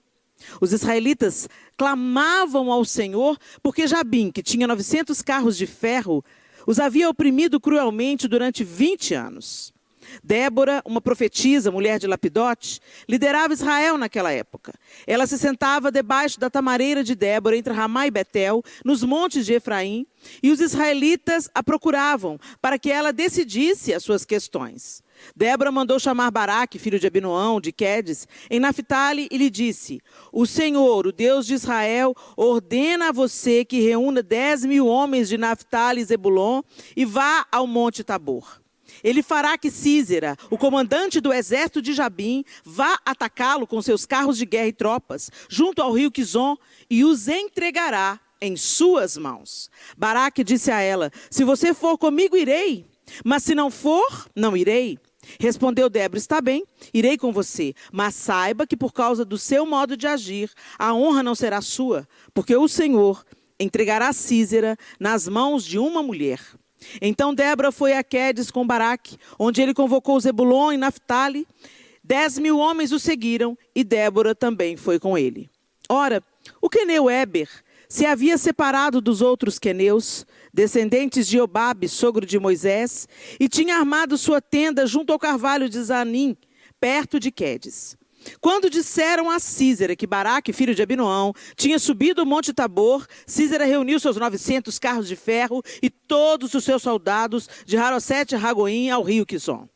Os israelitas clamavam ao Senhor porque Jabim, que tinha 900 carros de ferro, os havia oprimido cruelmente durante 20 anos. Débora, uma profetisa, mulher de Lapidote, liderava Israel naquela época. Ela se sentava debaixo da tamareira de Débora, entre Ramá e Betel, nos montes de Efraim, e os israelitas a procuravam para que ela decidisse as suas questões. Débora mandou chamar Baraque, filho de Abinoão, de Quedes, em Naphtali, e lhe disse: O Senhor, o Deus de Israel, ordena a você que reúna dez mil homens de Naphtali e Zebulon e vá ao Monte Tabor. Ele fará que Císera, o comandante do exército de Jabim, vá atacá-lo com seus carros de guerra e tropas, junto ao rio Quizon, e os entregará em suas mãos. Baraque disse a ela: Se você for comigo, irei. Mas se não for, não irei. Respondeu Débora: Está bem, irei com você, mas saiba que por causa do seu modo de agir, a honra não será sua, porque o Senhor entregará Císera nas mãos de uma mulher. Então Débora foi a Quedes com Baraque, onde ele convocou Zebulon e Naphtali. Dez mil homens o seguiram e Débora também foi com ele. Ora, o queneu Eber se havia separado dos outros queneus, descendentes de Obabe, sogro de Moisés, e tinha armado sua tenda junto ao carvalho de Zanim, perto de Quedes. Quando disseram a Císera que Baraque, filho de Abinoão, tinha subido o monte Tabor, Císera reuniu seus 900 carros de ferro e todos os seus soldados de Harosete Ragoim ao rio Quison.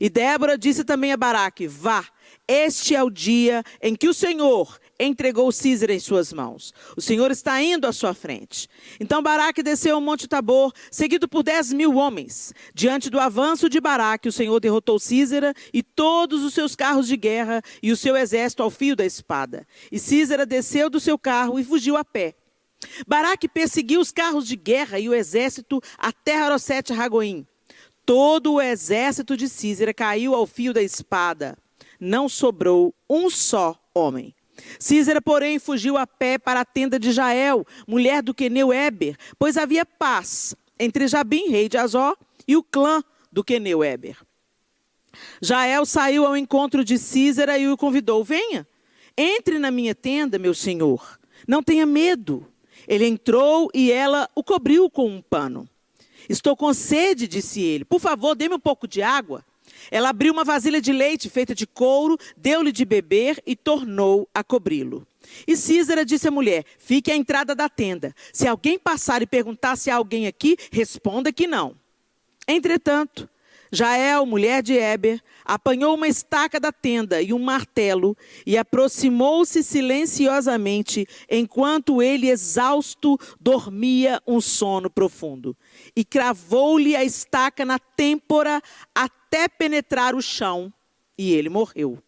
E Débora disse também a Baraque: Vá, este é o dia em que o Senhor entregou Císera em suas mãos. O Senhor está indo à sua frente. Então Baraque desceu ao Monte Tabor, seguido por dez mil homens. Diante do avanço de Baraque, o Senhor derrotou Císera e todos os seus carros de guerra e o seu exército ao fio da espada. E Císera desceu do seu carro e fugiu a pé. Baraque perseguiu os carros de guerra e o exército até Harosete Ragoim. Todo o exército de Císera caiu ao fio da espada. Não sobrou um só homem. Císera, porém, fugiu a pé para a tenda de Jael, mulher do queneu Eber, pois havia paz entre Jabim, rei de Azó, e o clã do queneu Eber. Jael saiu ao encontro de Císera e o convidou: Venha, entre na minha tenda, meu senhor. Não tenha medo. Ele entrou e ela o cobriu com um pano. Estou com sede, disse ele. Por favor, dê-me um pouco de água. Ela abriu uma vasilha de leite feita de couro, deu-lhe de beber e tornou a cobri-lo. E Císara disse à mulher: Fique à entrada da tenda. Se alguém passar e perguntar se há alguém aqui, responda que não. Entretanto, Jael, mulher de Éber, apanhou uma estaca da tenda e um martelo e aproximou-se silenciosamente enquanto ele, exausto, dormia um sono profundo. E cravou-lhe a estaca na têmpora até penetrar o chão, e ele morreu.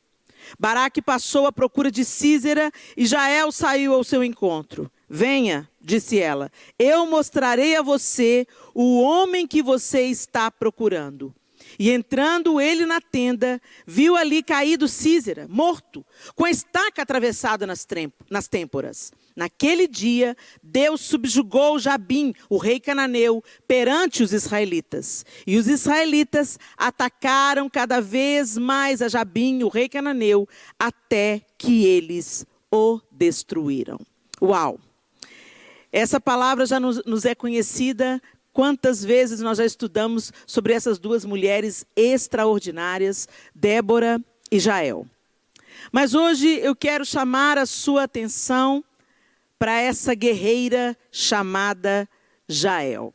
Baraque passou à procura de Císera e Jael saiu ao seu encontro. Venha, disse ela, eu mostrarei a você o homem que você está procurando. E entrando ele na tenda, viu ali caído Císera, morto, com a estaca atravessada nas, nas têmporas. Naquele dia, Deus subjugou Jabim, o rei cananeu, perante os israelitas. E os israelitas atacaram cada vez mais a Jabim, o rei cananeu, até que eles o destruíram. Uau! Essa palavra já nos, nos é conhecida Quantas vezes nós já estudamos sobre essas duas mulheres extraordinárias, Débora e Jael. Mas hoje eu quero chamar a sua atenção para essa guerreira chamada Jael.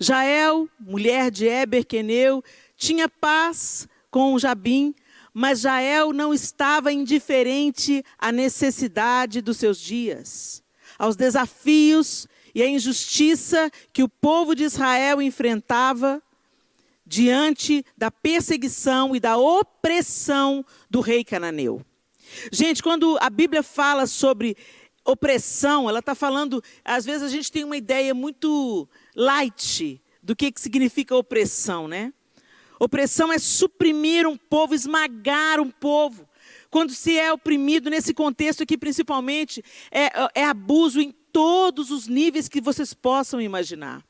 Jael, mulher de Eber Queneu, tinha paz com Jabim, mas Jael não estava indiferente à necessidade dos seus dias, aos desafios e a injustiça que o povo de Israel enfrentava diante da perseguição e da opressão do rei cananeu. Gente, quando a Bíblia fala sobre opressão, ela está falando, às vezes a gente tem uma ideia muito light do que, que significa opressão, né? Opressão é suprimir um povo, esmagar um povo. Quando se é oprimido, nesse contexto aqui principalmente, é, é abuso em todos os níveis que vocês possam imaginar.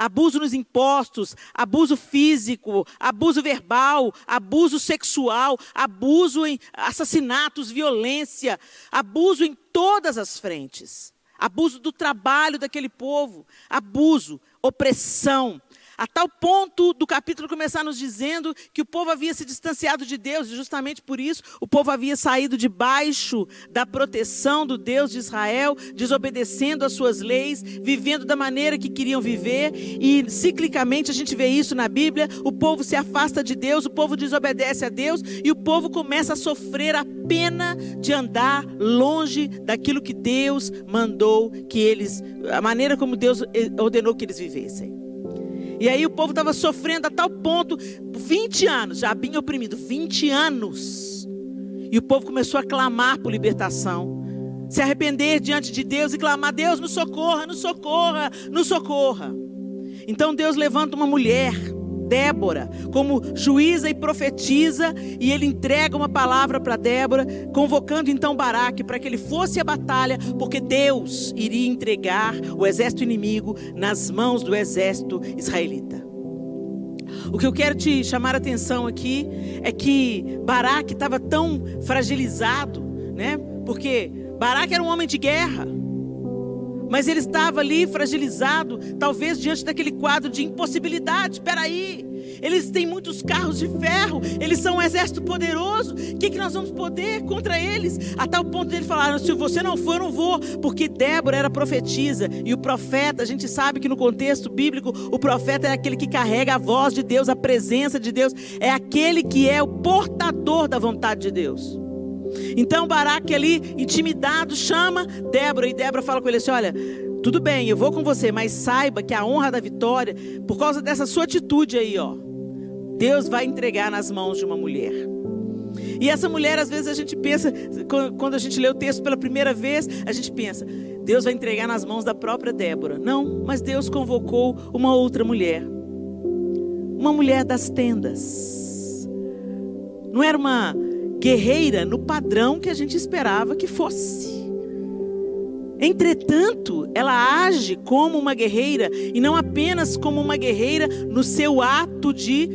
Abuso nos impostos, abuso físico, abuso verbal, abuso sexual, abuso em assassinatos, violência, abuso em todas as frentes. Abuso do trabalho daquele povo, abuso, opressão, a tal ponto do capítulo começar nos dizendo que o povo havia se distanciado de Deus, e justamente por isso o povo havia saído debaixo da proteção do Deus de Israel, desobedecendo às suas leis, vivendo da maneira que queriam viver, e ciclicamente a gente vê isso na Bíblia: o povo se afasta de Deus, o povo desobedece a Deus, e o povo começa a sofrer a pena de andar longe daquilo que Deus mandou que eles, a maneira como Deus ordenou que eles vivessem. E aí o povo estava sofrendo a tal ponto, 20 anos, já bem oprimido, 20 anos. E o povo começou a clamar por libertação, se arrepender diante de Deus e clamar: Deus, nos socorra, nos socorra, nos socorra. Então Deus levanta uma mulher Débora como juíza e profetiza, e ele entrega uma palavra para Débora, convocando então Baraque para que ele fosse à batalha, porque Deus iria entregar o exército inimigo nas mãos do exército israelita. O que eu quero te chamar a atenção aqui é que Baraque estava tão fragilizado, né? Porque Baraque era um homem de guerra. Mas ele estava ali fragilizado, talvez diante daquele quadro de impossibilidade. Espera aí, eles têm muitos carros de ferro, eles são um exército poderoso. O que, que nós vamos poder contra eles? A tal ponto dele falaram: se você não for, eu não vou, porque Débora era profetisa e o profeta, a gente sabe que no contexto bíblico, o profeta é aquele que carrega a voz de Deus, a presença de Deus, é aquele que é o portador da vontade de Deus. Então Baraque ali, intimidado, chama Débora e Débora fala com ele assim: Olha, tudo bem, eu vou com você, mas saiba que a honra da vitória, por causa dessa sua atitude aí, ó, Deus vai entregar nas mãos de uma mulher. E essa mulher, às vezes, a gente pensa, quando a gente lê o texto pela primeira vez, a gente pensa, Deus vai entregar nas mãos da própria Débora. Não, mas Deus convocou uma outra mulher. Uma mulher das tendas. Não era uma guerreira no padrão que a gente esperava que fosse. Entretanto, ela age como uma guerreira e não apenas como uma guerreira no seu ato de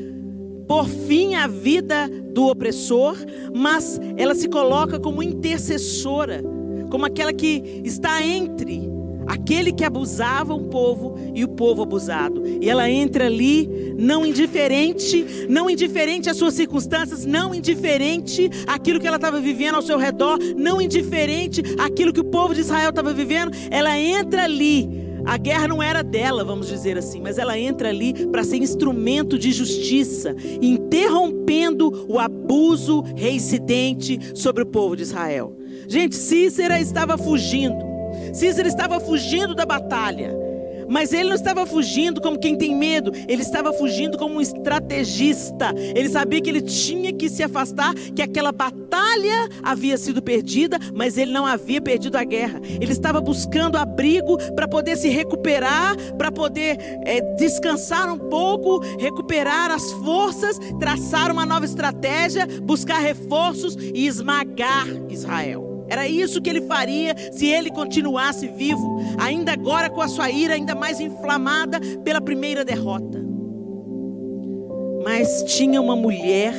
por fim à vida do opressor, mas ela se coloca como intercessora como aquela que está entre aquele que abusava um povo e o povo abusado. E ela entra ali, não indiferente, não indiferente às suas circunstâncias, não indiferente àquilo que ela estava vivendo ao seu redor, não indiferente àquilo que o povo de Israel estava vivendo. Ela entra ali. A guerra não era dela, vamos dizer assim, mas ela entra ali para ser instrumento de justiça, interrompendo o abuso reincidente sobre o povo de Israel. Gente, Cícera estava fugindo. Cícero estava fugindo da batalha. Mas ele não estava fugindo como quem tem medo, ele estava fugindo como um estrategista. Ele sabia que ele tinha que se afastar, que aquela batalha havia sido perdida, mas ele não havia perdido a guerra. Ele estava buscando abrigo para poder se recuperar, para poder é, descansar um pouco, recuperar as forças, traçar uma nova estratégia, buscar reforços e esmagar Israel. Era isso que ele faria se ele continuasse vivo, ainda agora com a sua ira ainda mais inflamada pela primeira derrota. Mas tinha uma mulher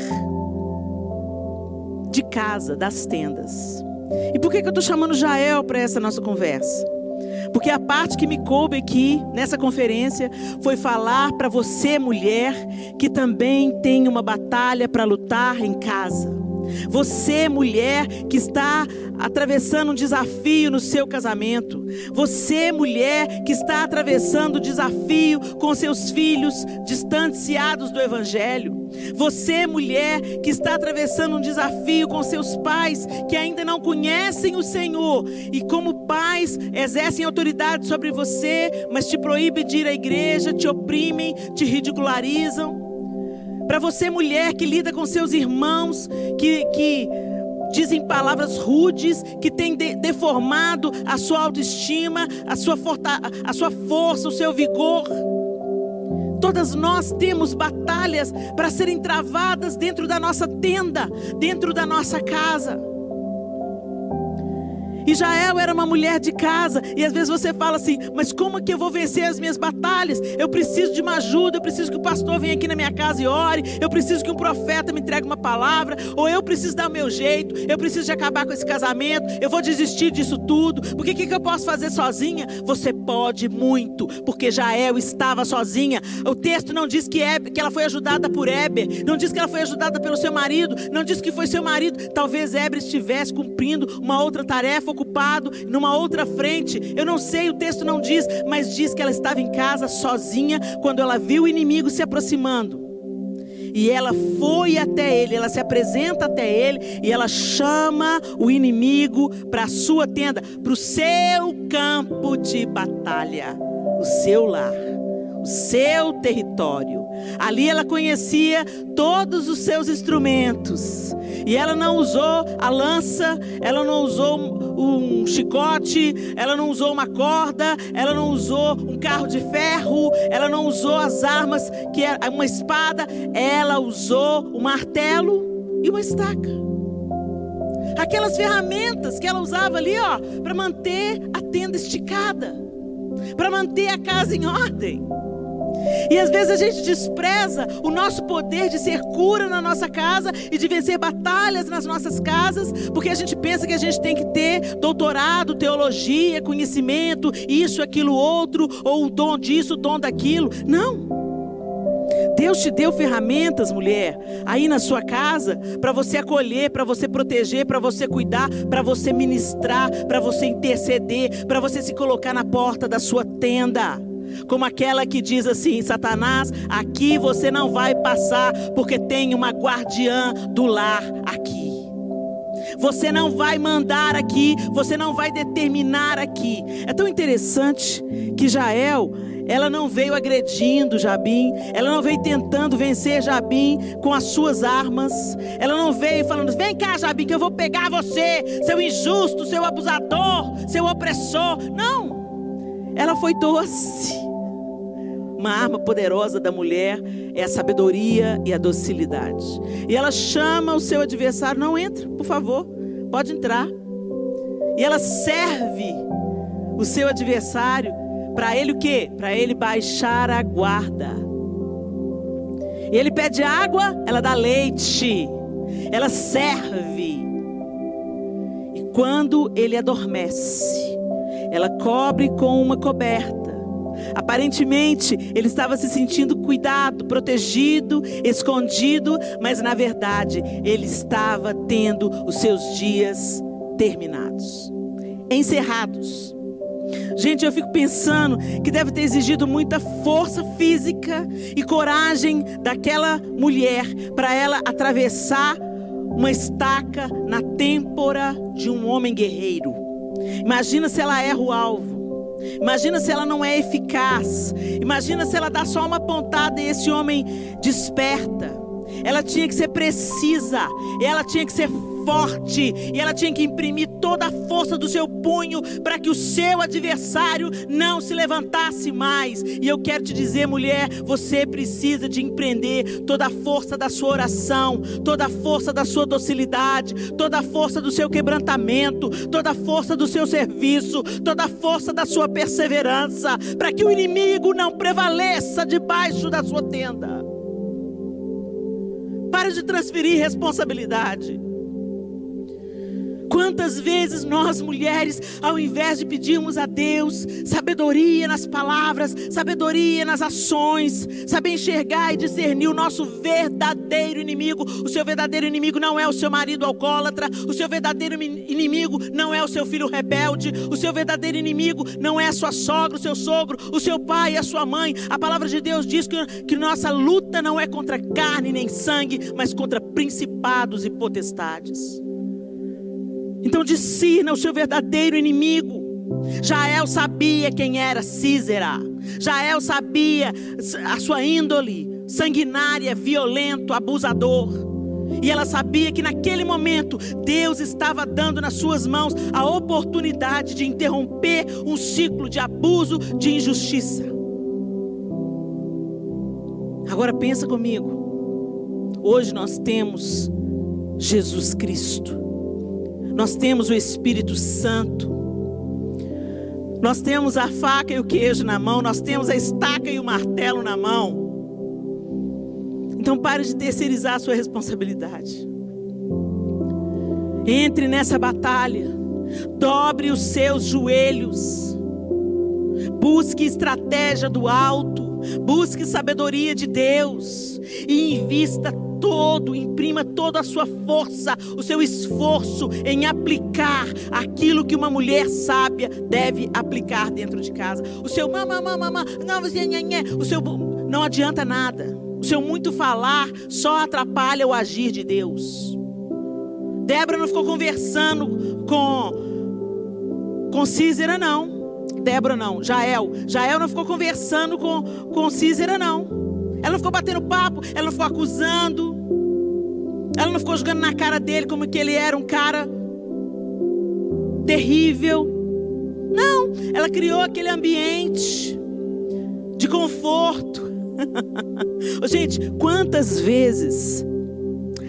de casa, das tendas. E por que, que eu estou chamando Jael para essa nossa conversa? Porque a parte que me coube aqui nessa conferência foi falar para você, mulher, que também tem uma batalha para lutar em casa. Você, mulher, que está atravessando um desafio no seu casamento. Você, mulher, que está atravessando um desafio com seus filhos distanciados do Evangelho. Você, mulher, que está atravessando um desafio com seus pais que ainda não conhecem o Senhor e, como pais, exercem autoridade sobre você, mas te proíbem de ir à igreja, te oprimem, te ridicularizam. Para você, mulher que lida com seus irmãos, que, que dizem palavras rudes, que tem de, deformado a sua autoestima, a sua, forta, a sua força, o seu vigor. Todas nós temos batalhas para serem travadas dentro da nossa tenda, dentro da nossa casa. E Jael era uma mulher de casa. E às vezes você fala assim: Mas como que eu vou vencer as minhas batalhas? Eu preciso de uma ajuda. Eu preciso que o pastor venha aqui na minha casa e ore. Eu preciso que um profeta me entregue uma palavra. Ou eu preciso dar o meu jeito. Eu preciso de acabar com esse casamento. Eu vou desistir disso tudo. Porque o que, que eu posso fazer sozinha? Você pode muito. Porque Jael estava sozinha. O texto não diz que, Hebe, que ela foi ajudada por Heber. Não diz que ela foi ajudada pelo seu marido. Não diz que foi seu marido. Talvez Heber estivesse cumprindo uma outra tarefa ocupado numa outra frente. Eu não sei, o texto não diz, mas diz que ela estava em casa sozinha quando ela viu o inimigo se aproximando. E ela foi até ele, ela se apresenta até ele e ela chama o inimigo para a sua tenda, para o seu campo de batalha, o seu lar, o seu território. Ali ela conhecia todos os seus instrumentos. E ela não usou a lança, ela não usou um chicote, ela não usou uma corda, ela não usou um carro de ferro, ela não usou as armas que é uma espada, ela usou um martelo e uma estaca. Aquelas ferramentas que ela usava ali, ó, para manter a tenda esticada, para manter a casa em ordem. E às vezes a gente despreza o nosso poder de ser cura na nossa casa e de vencer batalhas nas nossas casas, porque a gente pensa que a gente tem que ter doutorado, teologia, conhecimento, isso, aquilo, outro, ou o dom disso, o dom daquilo. Não. Deus te deu ferramentas, mulher, aí na sua casa, para você acolher, para você proteger, para você cuidar, para você ministrar, para você interceder, para você se colocar na porta da sua tenda como aquela que diz assim: Satanás, aqui você não vai passar, porque tem uma guardiã do lar aqui. Você não vai mandar aqui, você não vai determinar aqui. É tão interessante que Jael, ela não veio agredindo Jabim, ela não veio tentando vencer Jabim com as suas armas, ela não veio falando: vem cá, Jabim, que eu vou pegar você, seu injusto, seu abusador, seu opressor. Não, ela foi doce. Uma arma poderosa da mulher é a sabedoria e a docilidade. E ela chama o seu adversário: não entra, por favor, pode entrar. E ela serve o seu adversário para ele o quê? Para ele baixar a guarda. E ele pede água, ela dá leite. Ela serve Quando ele adormece, ela cobre com uma coberta. Aparentemente, ele estava se sentindo cuidado, protegido, escondido, mas na verdade, ele estava tendo os seus dias terminados, encerrados. Gente, eu fico pensando que deve ter exigido muita força física e coragem daquela mulher para ela atravessar uma estaca na têmpora de um homem guerreiro. Imagina se ela erra o alvo. Imagina se ela não é eficaz. Imagina se ela dá só uma pontada e esse homem desperta. Ela tinha que ser precisa, ela tinha que ser forte e ela tinha que imprimir toda a força do seu punho para que o seu adversário não se levantasse mais. E eu quero te dizer, mulher, você precisa de empreender toda a força da sua oração, toda a força da sua docilidade, toda a força do seu quebrantamento, toda a força do seu serviço, toda a força da sua perseverança, para que o inimigo não prevaleça debaixo da sua tenda. Para de transferir responsabilidade. Quantas vezes nós mulheres, ao invés de pedirmos a Deus sabedoria nas palavras, sabedoria nas ações, saber enxergar e discernir o nosso verdadeiro inimigo, o seu verdadeiro inimigo não é o seu marido alcoólatra, o seu verdadeiro inimigo não é o seu filho rebelde, o seu verdadeiro inimigo não é a sua sogra, o seu sogro, o seu pai a sua mãe. A palavra de Deus diz que, que nossa luta não é contra carne nem sangue, mas contra principados e potestades. Então discirna o seu verdadeiro inimigo. Jael sabia quem era Císera. Jael sabia a sua índole sanguinária, violento, abusador. E ela sabia que naquele momento Deus estava dando nas suas mãos a oportunidade de interromper um ciclo de abuso, de injustiça. Agora pensa comigo. Hoje nós temos Jesus Cristo. Nós temos o Espírito Santo. Nós temos a faca e o queijo na mão, nós temos a estaca e o martelo na mão. Então pare de terceirizar a sua responsabilidade. Entre nessa batalha. Dobre os seus joelhos. Busque estratégia do alto. Busque sabedoria de Deus. E invista todo, imprima toda a sua força, o seu esforço em aplicar aquilo que uma mulher sábia deve aplicar dentro de casa. O seu mamã, mamã, não, o seu não adianta nada. O seu muito falar só atrapalha o agir de Deus. Débora não ficou conversando com com Císera não. Débora não, Jael. Jael não ficou conversando com com Císera não. Ela não ficou batendo papo, ela não ficou acusando. Ela não ficou jogando na cara dele como que ele era um cara terrível. Não, ela criou aquele ambiente de conforto. Gente, quantas vezes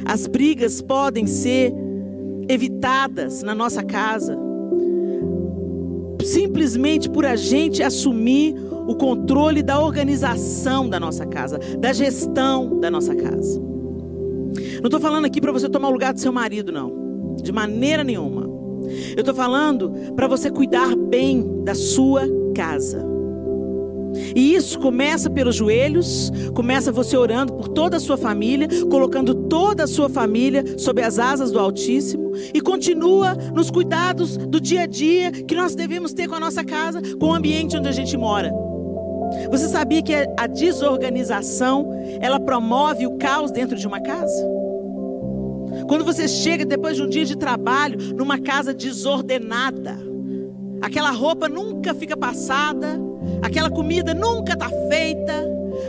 as brigas podem ser evitadas na nossa casa simplesmente por a gente assumir o controle da organização da nossa casa, da gestão da nossa casa. Não estou falando aqui para você tomar o lugar do seu marido, não, de maneira nenhuma. Eu estou falando para você cuidar bem da sua casa. E isso começa pelos joelhos, começa você orando por toda a sua família, colocando toda a sua família sob as asas do Altíssimo, e continua nos cuidados do dia a dia que nós devemos ter com a nossa casa, com o ambiente onde a gente mora. Você sabia que a desorganização, ela promove o caos dentro de uma casa? Quando você chega depois de um dia de trabalho numa casa desordenada, aquela roupa nunca fica passada, aquela comida nunca está feita,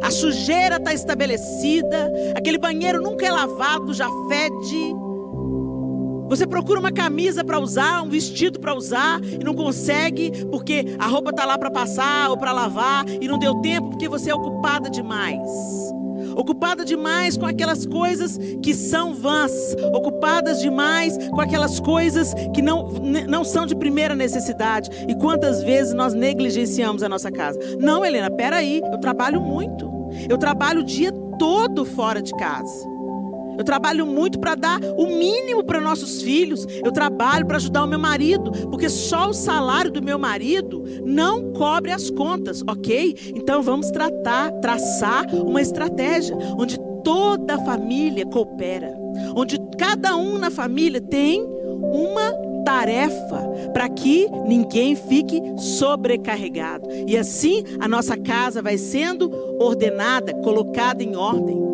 a sujeira está estabelecida, aquele banheiro nunca é lavado, já fede. Você procura uma camisa para usar, um vestido para usar e não consegue porque a roupa está lá para passar ou para lavar e não deu tempo porque você é ocupada demais. Ocupada demais com aquelas coisas que são vãs, ocupadas demais com aquelas coisas que não, não são de primeira necessidade. E quantas vezes nós negligenciamos a nossa casa? Não, Helena, peraí, eu trabalho muito. Eu trabalho o dia todo fora de casa. Eu trabalho muito para dar o mínimo para nossos filhos. Eu trabalho para ajudar o meu marido, porque só o salário do meu marido não cobre as contas, ok? Então vamos tratar, traçar uma estratégia onde toda a família coopera, onde cada um na família tem uma tarefa para que ninguém fique sobrecarregado. E assim a nossa casa vai sendo ordenada, colocada em ordem.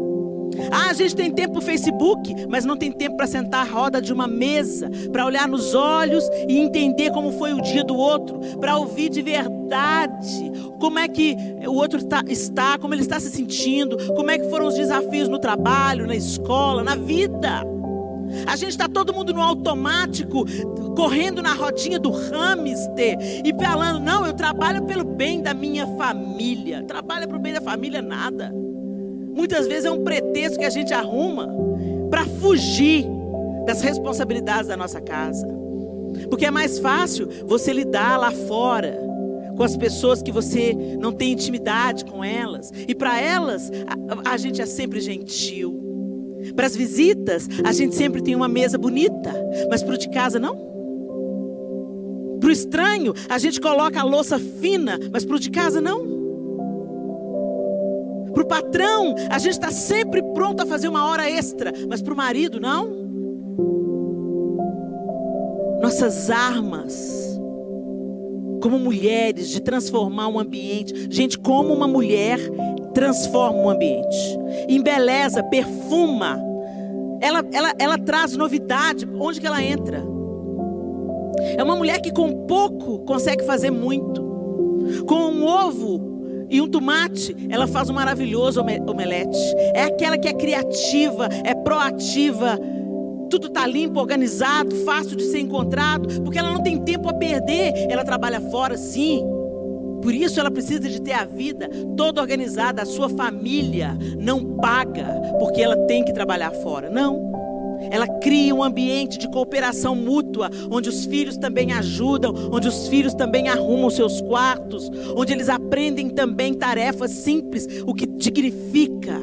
Ah, a gente tem tempo no Facebook, mas não tem tempo para sentar à roda de uma mesa, para olhar nos olhos e entender como foi o dia do outro, para ouvir de verdade como é que o outro está, está, como ele está se sentindo, como é que foram os desafios no trabalho, na escola, na vida. A gente está todo mundo no automático, correndo na rodinha do hamster e falando: não, eu trabalho pelo bem da minha família. Trabalha para o bem da família, nada. Muitas vezes é um pretexto que a gente arruma para fugir das responsabilidades da nossa casa. Porque é mais fácil você lidar lá fora com as pessoas que você não tem intimidade com elas. E para elas, a, a gente é sempre gentil. Para as visitas, a gente sempre tem uma mesa bonita, mas para o de casa não. Para o estranho, a gente coloca a louça fina, mas para o de casa não. Para o patrão, a gente está sempre pronto a fazer uma hora extra, mas para o marido não. Nossas armas, como mulheres, de transformar um ambiente. Gente, como uma mulher transforma um ambiente, embeleza, perfuma. Ela, ela, ela traz novidade onde que ela entra. É uma mulher que com pouco consegue fazer muito. Com um ovo e um tomate, ela faz um maravilhoso omelete. É aquela que é criativa, é proativa. Tudo está limpo, organizado, fácil de ser encontrado, porque ela não tem tempo a perder. Ela trabalha fora, sim. Por isso ela precisa de ter a vida toda organizada. A sua família não paga porque ela tem que trabalhar fora. Não. Ela cria um ambiente de cooperação mútua, onde os filhos também ajudam, onde os filhos também arrumam seus quartos, onde eles aprendem também tarefas simples, o que dignifica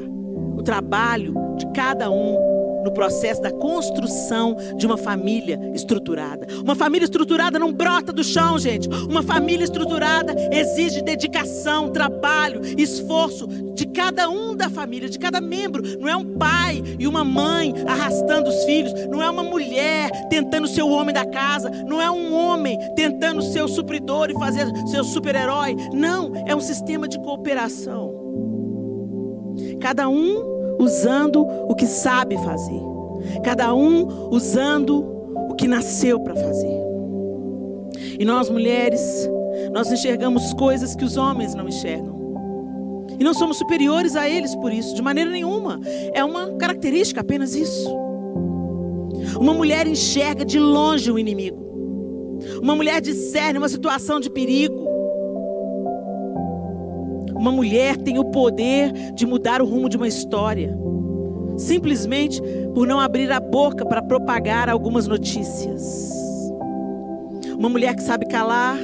o trabalho de cada um no processo da construção de uma família estruturada. Uma família estruturada não brota do chão, gente. Uma família estruturada exige dedicação, trabalho, esforço de cada um da família, de cada membro. Não é um pai e uma mãe arrastando os filhos, não é uma mulher tentando ser o homem da casa, não é um homem tentando ser o supridor e fazer seu super-herói. Não, é um sistema de cooperação. Cada um usando o que sabe fazer, cada um usando o que nasceu para fazer. E nós mulheres, nós enxergamos coisas que os homens não enxergam. E não somos superiores a eles por isso, de maneira nenhuma. É uma característica apenas isso. Uma mulher enxerga de longe o inimigo. Uma mulher discerne uma situação de perigo. Uma mulher tem o poder de mudar o rumo de uma história, simplesmente por não abrir a boca para propagar algumas notícias. Uma mulher que sabe calar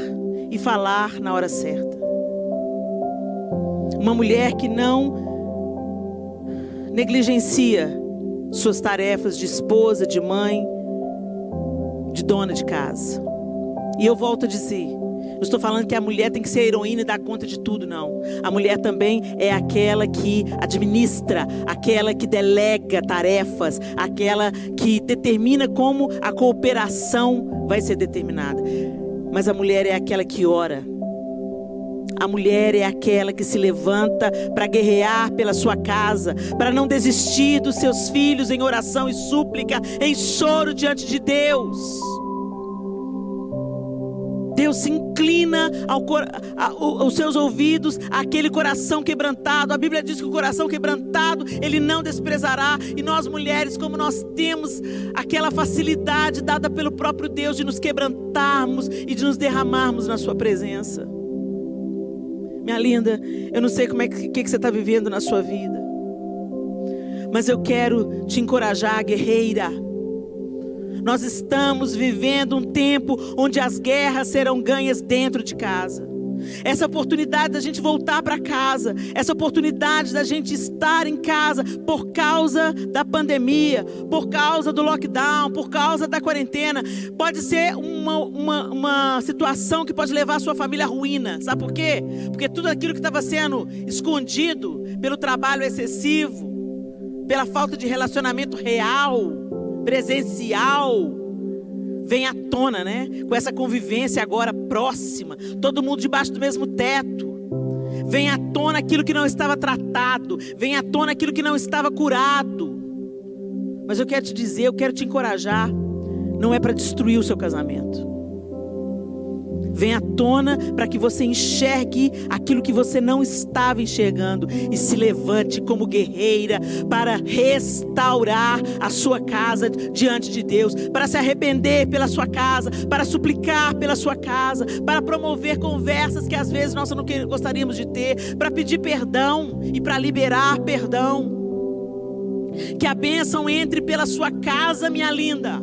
e falar na hora certa. Uma mulher que não negligencia suas tarefas de esposa, de mãe, de dona de casa. E eu volto a dizer: não estou falando que a mulher tem que ser heroína e dar conta de tudo, não. A mulher também é aquela que administra, aquela que delega tarefas, aquela que determina como a cooperação vai ser determinada. Mas a mulher é aquela que ora. A mulher é aquela que se levanta para guerrear pela sua casa, para não desistir dos seus filhos em oração e súplica, em choro diante de Deus. Deus se inclina ao, aos seus ouvidos àquele coração quebrantado. A Bíblia diz que o coração quebrantado ele não desprezará. E nós mulheres, como nós temos aquela facilidade dada pelo próprio Deus de nos quebrantarmos e de nos derramarmos na Sua presença. Minha linda, eu não sei como é que, que você está vivendo na sua vida, mas eu quero te encorajar, guerreira nós estamos vivendo um tempo onde as guerras serão ganhas dentro de casa. essa oportunidade da gente voltar para casa, essa oportunidade da gente estar em casa por causa da pandemia, por causa do lockdown, por causa da quarentena, pode ser uma, uma, uma situação que pode levar a sua família à ruína. Sabe por quê? Porque tudo aquilo que estava sendo escondido pelo trabalho excessivo, pela falta de relacionamento real, presencial, vem à tona, né? Com essa convivência agora próxima, todo mundo debaixo do mesmo teto. Vem à tona aquilo que não estava tratado, vem à tona aquilo que não estava curado. Mas eu quero te dizer, eu quero te encorajar, não é para destruir o seu casamento vem à tona para que você enxergue aquilo que você não estava enxergando e se levante como guerreira para restaurar a sua casa diante de Deus, para se arrepender pela sua casa, para suplicar pela sua casa, para promover conversas que às vezes nós não gostaríamos de ter, para pedir perdão e para liberar perdão. Que a bênção entre pela sua casa, minha linda.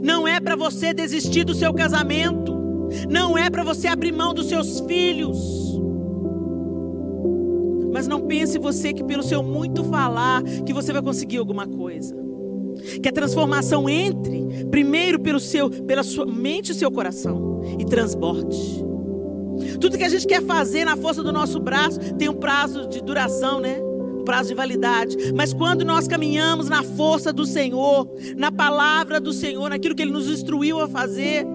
Não é para você desistir do seu casamento. Não é para você abrir mão dos seus filhos. Mas não pense você que pelo seu muito falar que você vai conseguir alguma coisa. Que a transformação entre primeiro pelo seu, pela sua mente e seu coração e transborde. Tudo que a gente quer fazer na força do nosso braço tem um prazo de duração, né? Um prazo de validade. Mas quando nós caminhamos na força do Senhor, na palavra do Senhor, naquilo que Ele nos instruiu a fazer,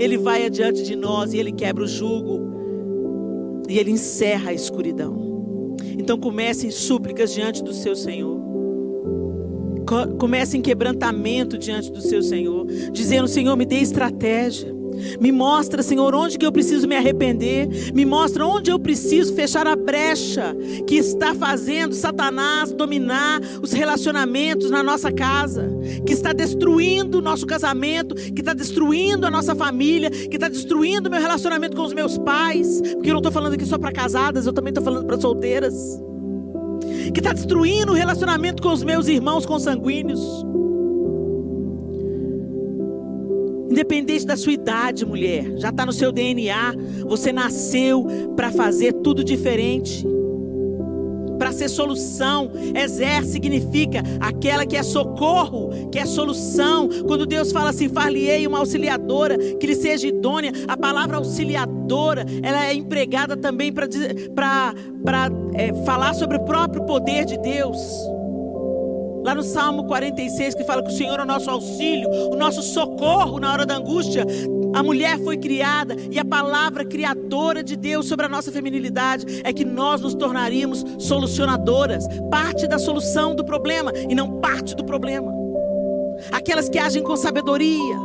ele vai adiante de nós e ele quebra o jugo. E ele encerra a escuridão. Então comece em súplicas diante do seu Senhor. Comece em quebrantamento diante do seu Senhor, dizendo: Senhor, me dê estratégia. Me mostra, Senhor, onde que eu preciso me arrepender. Me mostra onde eu preciso fechar a brecha que está fazendo Satanás dominar os relacionamentos na nossa casa, que está destruindo o nosso casamento, que está destruindo a nossa família, que está destruindo o meu relacionamento com os meus pais. Porque eu não estou falando aqui só para casadas, eu também estou falando para solteiras. Que está destruindo o relacionamento com os meus irmãos consanguíneos Independente da sua idade, mulher, já está no seu DNA. Você nasceu para fazer tudo diferente. Para ser solução, exer significa aquela que é socorro, que é solução. Quando Deus fala assim, far-lhe-ei uma auxiliadora, que lhe seja idônea, a palavra auxiliadora, ela é empregada também para é, falar sobre o próprio poder de Deus. Lá no Salmo 46, que fala que o Senhor é o nosso auxílio, o nosso socorro na hora da angústia. A mulher foi criada e a palavra criadora de Deus sobre a nossa feminilidade é que nós nos tornaríamos solucionadoras, parte da solução do problema e não parte do problema. Aquelas que agem com sabedoria.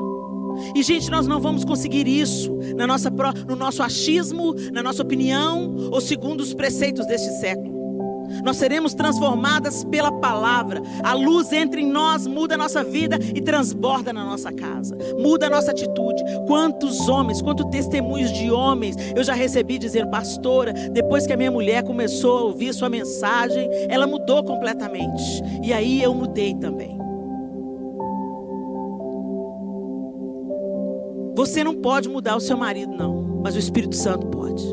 E gente, nós não vamos conseguir isso na nossa, no nosso achismo, na nossa opinião ou segundo os preceitos deste século. Nós seremos transformadas pela palavra. A luz entra em nós, muda a nossa vida e transborda na nossa casa. Muda a nossa atitude. Quantos homens, quantos testemunhos de homens eu já recebi dizendo, pastora, depois que a minha mulher começou a ouvir sua mensagem, ela mudou completamente. E aí eu mudei também. Você não pode mudar o seu marido, não, mas o Espírito Santo pode.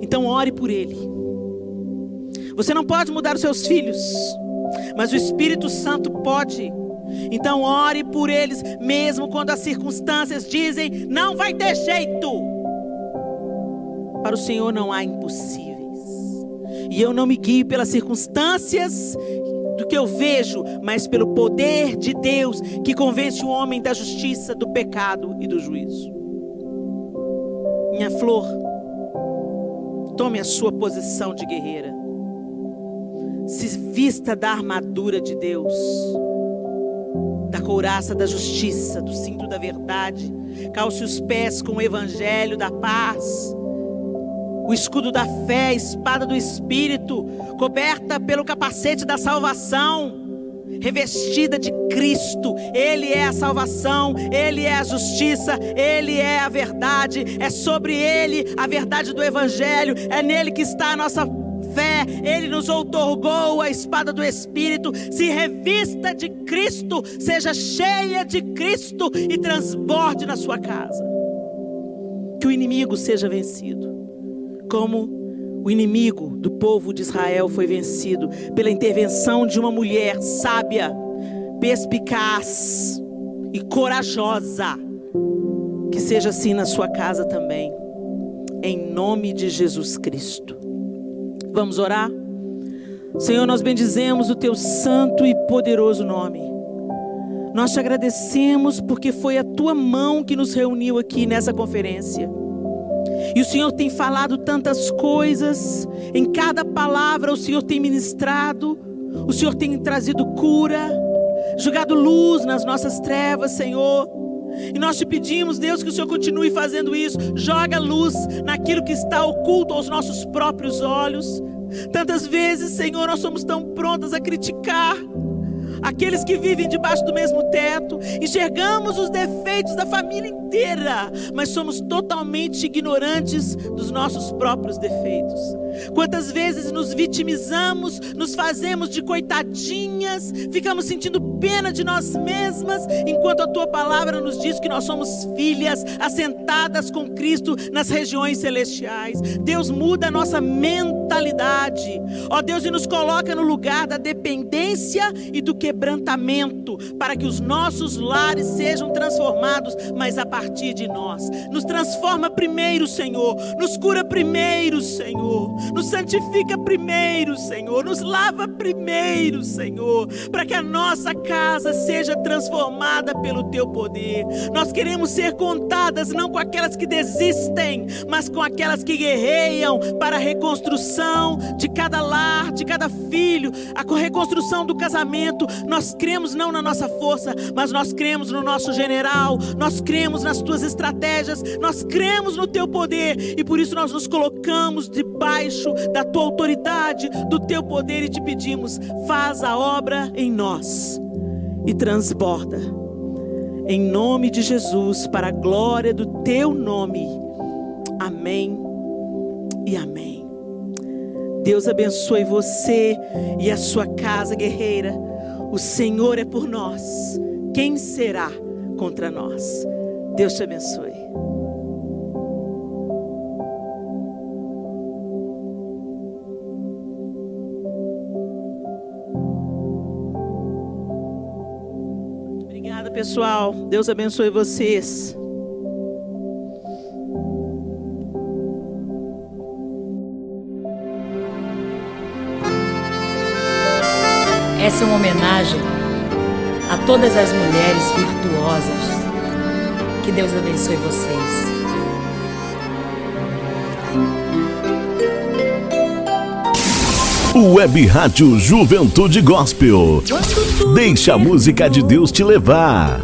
Então ore por ele. Você não pode mudar os seus filhos, mas o Espírito Santo pode. Então ore por eles, mesmo quando as circunstâncias dizem não vai ter jeito. Para o Senhor não há impossíveis. E eu não me guio pelas circunstâncias do que eu vejo, mas pelo poder de Deus que convence o homem da justiça, do pecado e do juízo. Minha flor, tome a sua posição de guerreira se vista da armadura de Deus, da couraça da justiça, do cinto da verdade, calce os pés com o evangelho da paz, o escudo da fé, a espada do espírito, coberta pelo capacete da salvação, revestida de Cristo. Ele é a salvação, Ele é a justiça, Ele é a verdade. É sobre Ele a verdade do Evangelho, é nele que está a nossa fé, Ele nos outorgou a espada do Espírito. Se revista de Cristo, seja cheia de Cristo e transborde na sua casa. que o inimigo seja vencido. Como o inimigo do povo de Israel foi vencido pela intervenção de uma mulher sábia, perspicaz e corajosa. Que seja assim na sua casa também, em nome de Jesus Cristo. Vamos orar? Senhor, nós bendizemos o teu santo e poderoso nome. Nós te agradecemos porque foi a tua mão que nos reuniu aqui nessa conferência. E o Senhor tem falado tantas coisas, em cada palavra o Senhor tem ministrado, o Senhor tem trazido cura, jogado luz nas nossas trevas, Senhor. E nós te pedimos, Deus, que o Senhor continue fazendo isso. Joga luz naquilo que está oculto aos nossos próprios olhos. Tantas vezes, Senhor, nós somos tão prontas a criticar aqueles que vivem debaixo do mesmo teto, enxergamos os defeitos da família inteira, mas somos totalmente ignorantes dos nossos próprios defeitos. Quantas vezes nos vitimizamos, nos fazemos de coitadinhas, ficamos sentindo pena de nós mesmas, enquanto a tua palavra nos diz que nós somos filhas assentadas com Cristo nas regiões celestiais. Deus muda a nossa mentalidade, ó Deus, e nos coloca no lugar da dependência e do quebrantamento, para que os nossos lares sejam transformados, mas a partir de nós. Nos transforma primeiro, Senhor, nos cura primeiro, Senhor nos santifica primeiro, Senhor, nos lava primeiro, Senhor, para que a nossa casa seja transformada pelo teu poder. Nós queremos ser contadas não com aquelas que desistem, mas com aquelas que guerreiam para a reconstrução de cada lar, de cada filho, a reconstrução do casamento. Nós cremos não na nossa força, mas nós cremos no nosso general, nós cremos nas tuas estratégias, nós cremos no teu poder e por isso nós nos colocamos debaixo debaixo da tua autoridade, do teu poder e te pedimos: faz a obra em nós e transborda. Em nome de Jesus, para a glória do teu nome. Amém e amém. Deus abençoe você e a sua casa guerreira. O Senhor é por nós. Quem será contra nós? Deus te abençoe. pessoal. Deus abençoe vocês. Essa é uma homenagem a todas as mulheres virtuosas. Que Deus abençoe vocês. Web Rádio Juventude Gospel. Deixa a música de Deus te levar.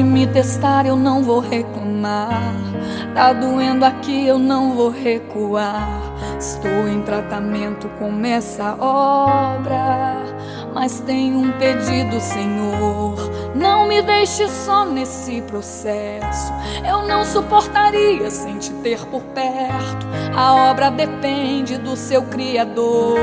Pode me testar, eu não vou reclamar. Tá doendo aqui, eu não vou recuar. Estou em tratamento com essa obra. Mas tenho um pedido, Senhor. Não me deixe só nesse processo. Eu não suportaria sem te ter por perto. A obra depende do seu Criador.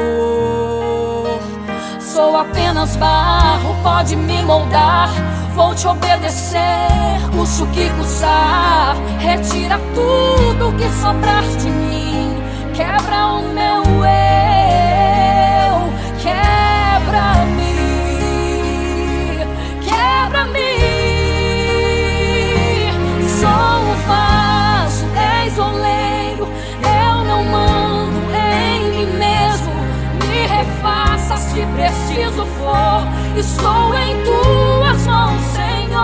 Sou apenas barro, pode me moldar. Vou te obedecer, custo que custar. Retira tudo que sobrar de mim. Quebra o meu eu, quebra-me, quebra-me. Sou o vaso, és oleiro. Eu não mando em mim mesmo. Me refaça se preciso for. Estou em tuas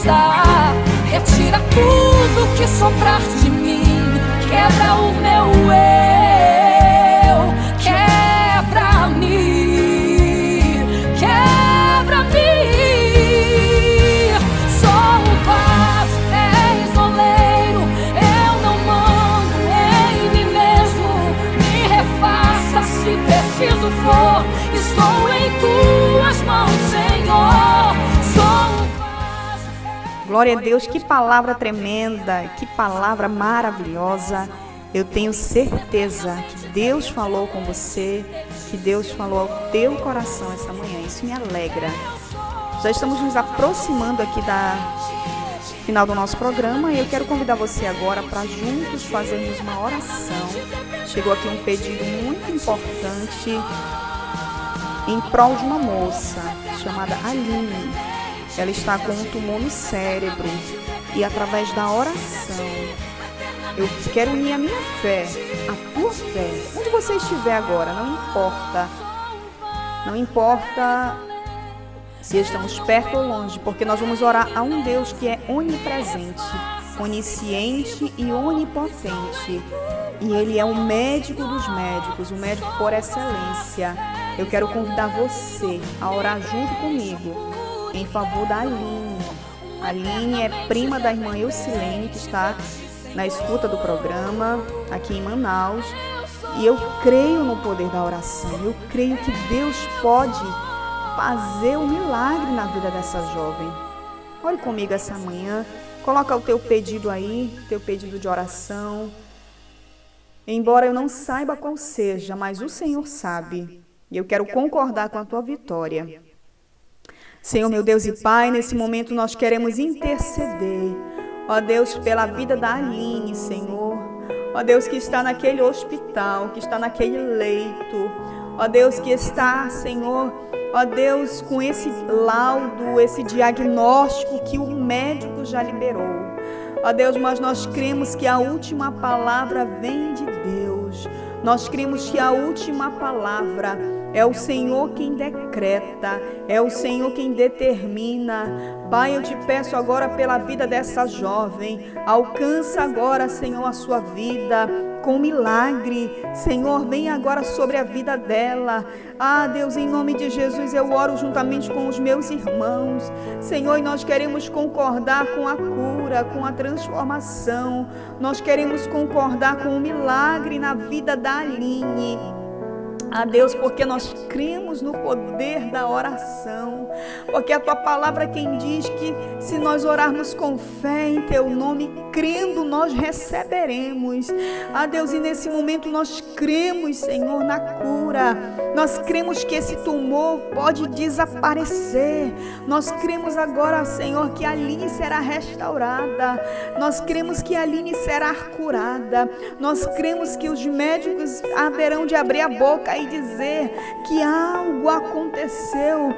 custar. Retira tudo que soprar de mim, quebra o meu eu, quebra-me, quebra-me. Sou o vaso, és oleiro, eu não mando em mim mesmo. Me refaça se preciso for, estou em tuas Glória a Deus, que palavra tremenda, que palavra maravilhosa. Eu tenho certeza que Deus falou com você, que Deus falou ao teu coração essa manhã. Isso me alegra. Já estamos nos aproximando aqui da final do nosso programa e eu quero convidar você agora para juntos fazermos uma oração. Chegou aqui um pedido muito importante em prol de uma moça chamada Aline. Ela está com um tumor no cérebro e através da oração eu quero unir a minha fé, a tua fé, onde você estiver agora, não importa. Não importa se estamos perto ou longe, porque nós vamos orar a um Deus que é onipresente, onisciente e onipotente. E Ele é o médico dos médicos, o médico por excelência. Eu quero convidar você a orar junto comigo em favor da Aline. A Aline é prima da irmã Eucilene, que está na escuta do programa aqui em Manaus. E eu creio no poder da oração. Eu creio que Deus pode fazer um milagre na vida dessa jovem. Ore comigo essa manhã. Coloca o teu pedido aí, teu pedido de oração. Embora eu não saiba qual seja, mas o Senhor sabe. E eu quero concordar com a tua vitória. Senhor, meu Deus e Pai, nesse momento nós queremos interceder. Ó Deus, pela vida da Aline, Senhor. Ó Deus, que está naquele hospital, que está naquele leito. Ó Deus, que está, Senhor, ó Deus, com esse laudo, esse diagnóstico que o médico já liberou. Ó Deus, mas nós cremos que a última palavra vem de Deus. Nós cremos que a última palavra é o Senhor quem decreta, é o Senhor quem determina. Pai, eu te peço agora pela vida dessa jovem, alcança agora, Senhor, a sua vida com milagre. Senhor, vem agora sobre a vida dela. Ah, Deus, em nome de Jesus, eu oro juntamente com os meus irmãos. Senhor, e nós queremos concordar com a cura, com a transformação. Nós queremos concordar com o milagre na vida da Aline. Ah, Deus, porque nós cremos no poder da oração. Porque a tua palavra é quem diz que se nós orarmos com fé em teu nome, crendo, nós receberemos. Ah, Deus, e nesse momento nós cremos, Senhor, na cura. Nós cremos que esse tumor pode desaparecer. Nós cremos agora, Senhor, que a Aline será restaurada. Nós cremos que a Aline será curada. Nós cremos que os médicos haverão de abrir a boca dizer que algo aconteceu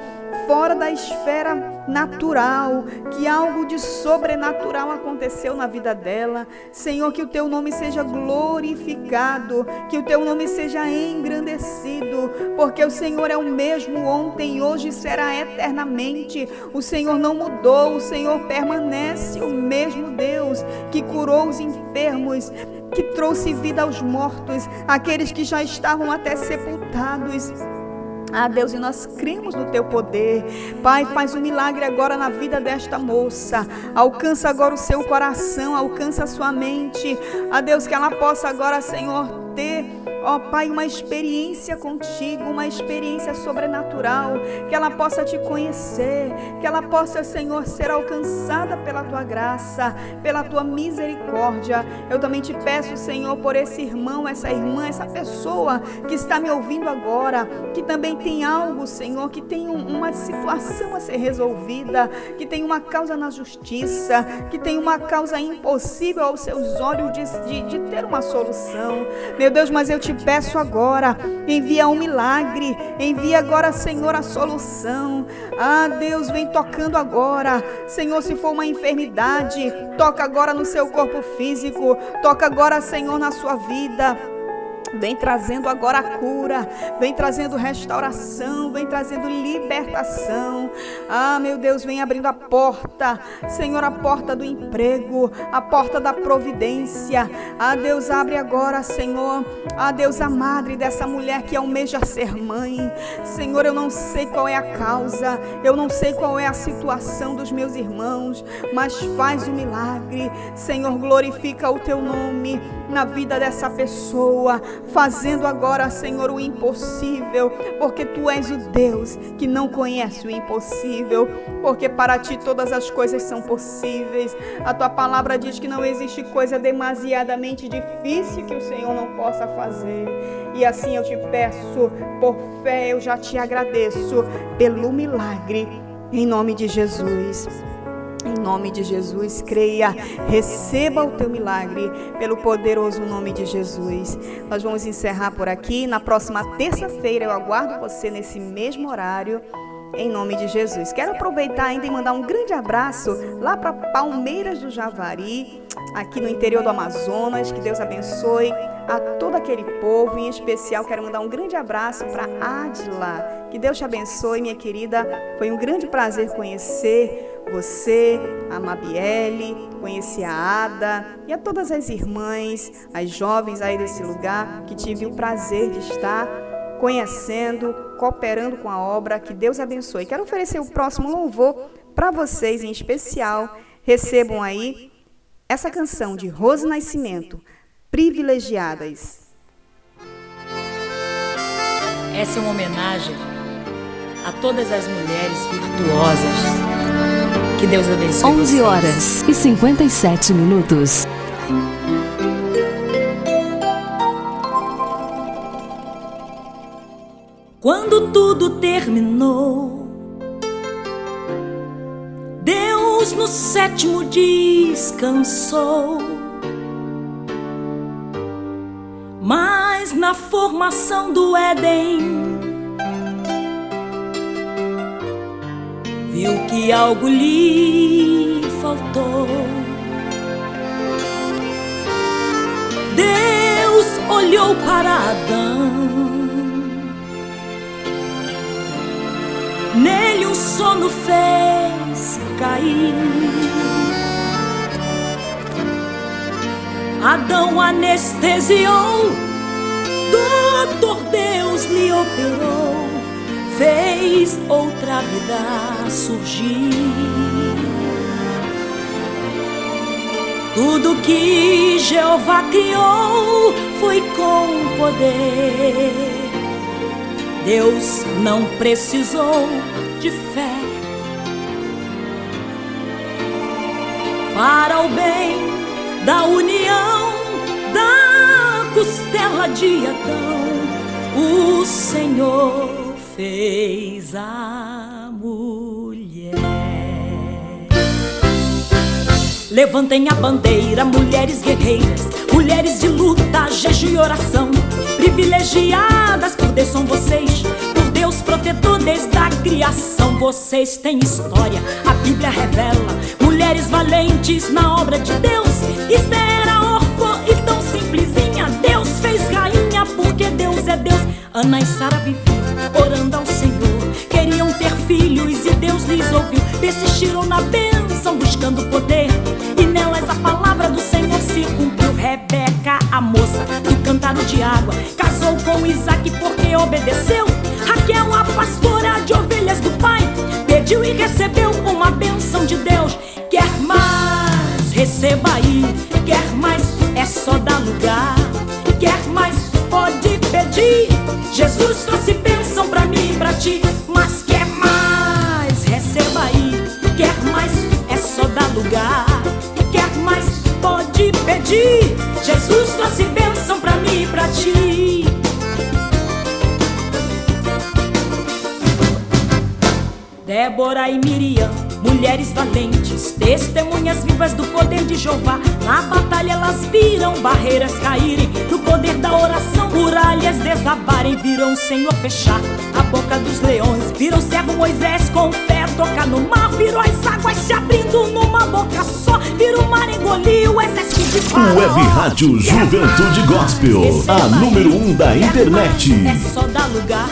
fora da esfera natural, que algo de sobrenatural aconteceu na vida dela. Senhor, que o teu nome seja glorificado, que o teu nome seja engrandecido, porque o Senhor é o mesmo ontem, hoje e será eternamente. O Senhor não mudou, o Senhor permanece o mesmo Deus que curou os enfermos, que trouxe vida aos mortos, aqueles que já estavam até sepultados. Ah, Deus, e nós cremos no teu poder. Pai, faz um milagre agora na vida desta moça. Alcança agora o seu coração, alcança a sua mente. Ah, Deus, que ela possa agora, Senhor, ter ó Pai, uma experiência contigo, uma experiência sobrenatural, que ela possa te conhecer, que ela possa, Senhor, ser alcançada pela tua graça, pela tua misericórdia. Eu também te peço, Senhor, por esse irmão, essa irmã, essa pessoa que está me ouvindo agora, que também tem algo, Senhor, que tem um, uma situação a ser resolvida, que tem uma causa na justiça, que tem uma causa impossível aos seus olhos de, de, de ter uma solução. Meu Deus, mas eu te peço agora, envia um milagre, envia agora, Senhor, a solução. Ah, Deus, vem tocando agora. Senhor, se for uma enfermidade, toca agora no seu corpo físico, toca agora, Senhor, na sua vida. Vem trazendo agora a cura, vem trazendo restauração, vem trazendo libertação. Ah, meu Deus, vem abrindo a porta, Senhor, a porta do emprego, a porta da providência. Ah, Deus, abre agora, Senhor. Ah, Deus, a madre dessa mulher que almeja ser mãe. Senhor, eu não sei qual é a causa, eu não sei qual é a situação dos meus irmãos, mas faz o milagre. Senhor, glorifica o teu nome na vida dessa pessoa, fazendo agora, Senhor, o impossível, porque tu és o Deus que não conhece o impossível, porque para ti todas as coisas são possíveis. A tua palavra diz que não existe coisa demasiadamente difícil que o Senhor não possa fazer. E assim eu te peço, por fé, eu já te agradeço pelo milagre, em nome de Jesus. Em nome de Jesus, creia, receba o teu milagre pelo poderoso nome de Jesus. Nós vamos encerrar por aqui. Na próxima terça-feira eu aguardo você nesse mesmo horário. Em nome de Jesus. Quero aproveitar ainda e mandar um grande abraço lá para Palmeiras do Javari, aqui no interior do Amazonas. Que Deus abençoe a todo aquele povo. Em especial, quero mandar um grande abraço para Adila. Que Deus te abençoe, minha querida. Foi um grande prazer conhecer você, a Mabiele, conheci a Ada e a todas as irmãs, as jovens aí desse lugar que tive o prazer de estar conhecendo, cooperando com a obra. Que Deus abençoe. Quero oferecer o próximo louvor para vocês em especial. Recebam aí essa canção de Rose Nascimento, Privilegiadas. Essa é uma homenagem a todas as mulheres virtuosas que Deus abençoe 11 vocês. horas e 57 minutos. Quando tudo terminou, Deus no sétimo descansou. Mas na formação do Éden, viu que algo lhe faltou. Deus olhou para Adão, nele um sono fez cair. Adão anestesiou, doutor Deus lhe operou fez outra vida surgir. Tudo que Jeová criou foi com poder. Deus não precisou de fé para o bem da união da costela de Adão. O Senhor fez a mulher. Levantem a bandeira, mulheres guerreiras, mulheres de luta, jejum e oração. Privilegiadas por Deus são vocês, por Deus protetor desde a criação. Vocês têm história, a Bíblia revela. Mulheres valentes na obra de Deus. Esther é Deus. Ana e Sara viviam orando ao Senhor. Queriam ter filhos e Deus lhes ouviu. Persistiram na bênção, buscando poder. E nelas a palavra do Senhor se cumpriu. Rebeca, a moça do cântaro de água, casou com Isaac porque obedeceu. Raquel, a pastora de ovelhas do pai, pediu e recebeu uma bênção de Deus. Quer mais? Receba aí. Quer mais? É só dar lugar. Quer mais? Pedir. Jesus trouxe bênção pra mim e pra ti. Mas quer mais? Receba aí. Quer mais? É só dar lugar. Quer mais? Pode pedir. Jesus trouxe bênção pra mim e pra ti. Débora e Miriam, mulheres valentes, testemunhas vivas do poder de Jeová. Na batalha elas viram barreiras caírem, no poder da oração, muralhas desabarem. Viram o Senhor fechar a boca dos leões, viram o servo Moisés com fé tocar no mar, viram as águas se abrindo numa boca só, viram o mar engolir o exército de Web Rádio Juventude Gospel, a número um da internet. É só dar lugar.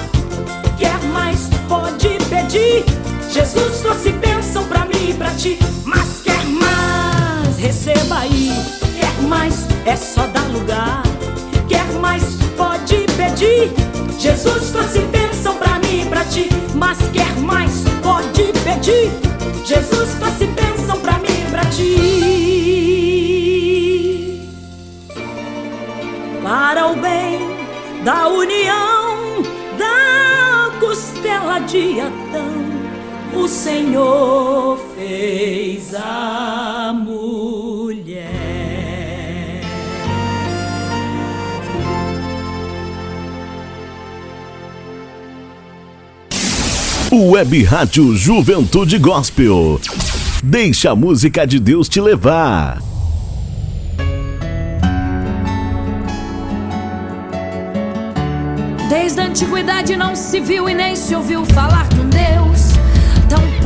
Quer mais, pode pedir. Jesus trouxe bênção pra mim e pra ti. Mas quer mais, receba aí. Quer mais, é só dar lugar. Quer mais, pode pedir. Jesus trouxe bênção pra mim e pra ti. Mas quer mais, pode pedir. Jesus trouxe bênção pra mim e pra ti. Para o bem da união da costela de Adão, o Senhor fez a Web Rádio Juventude Gospel. Deixa a música de Deus te levar. Desde a antiguidade não se viu e nem se ouviu falar de um Deus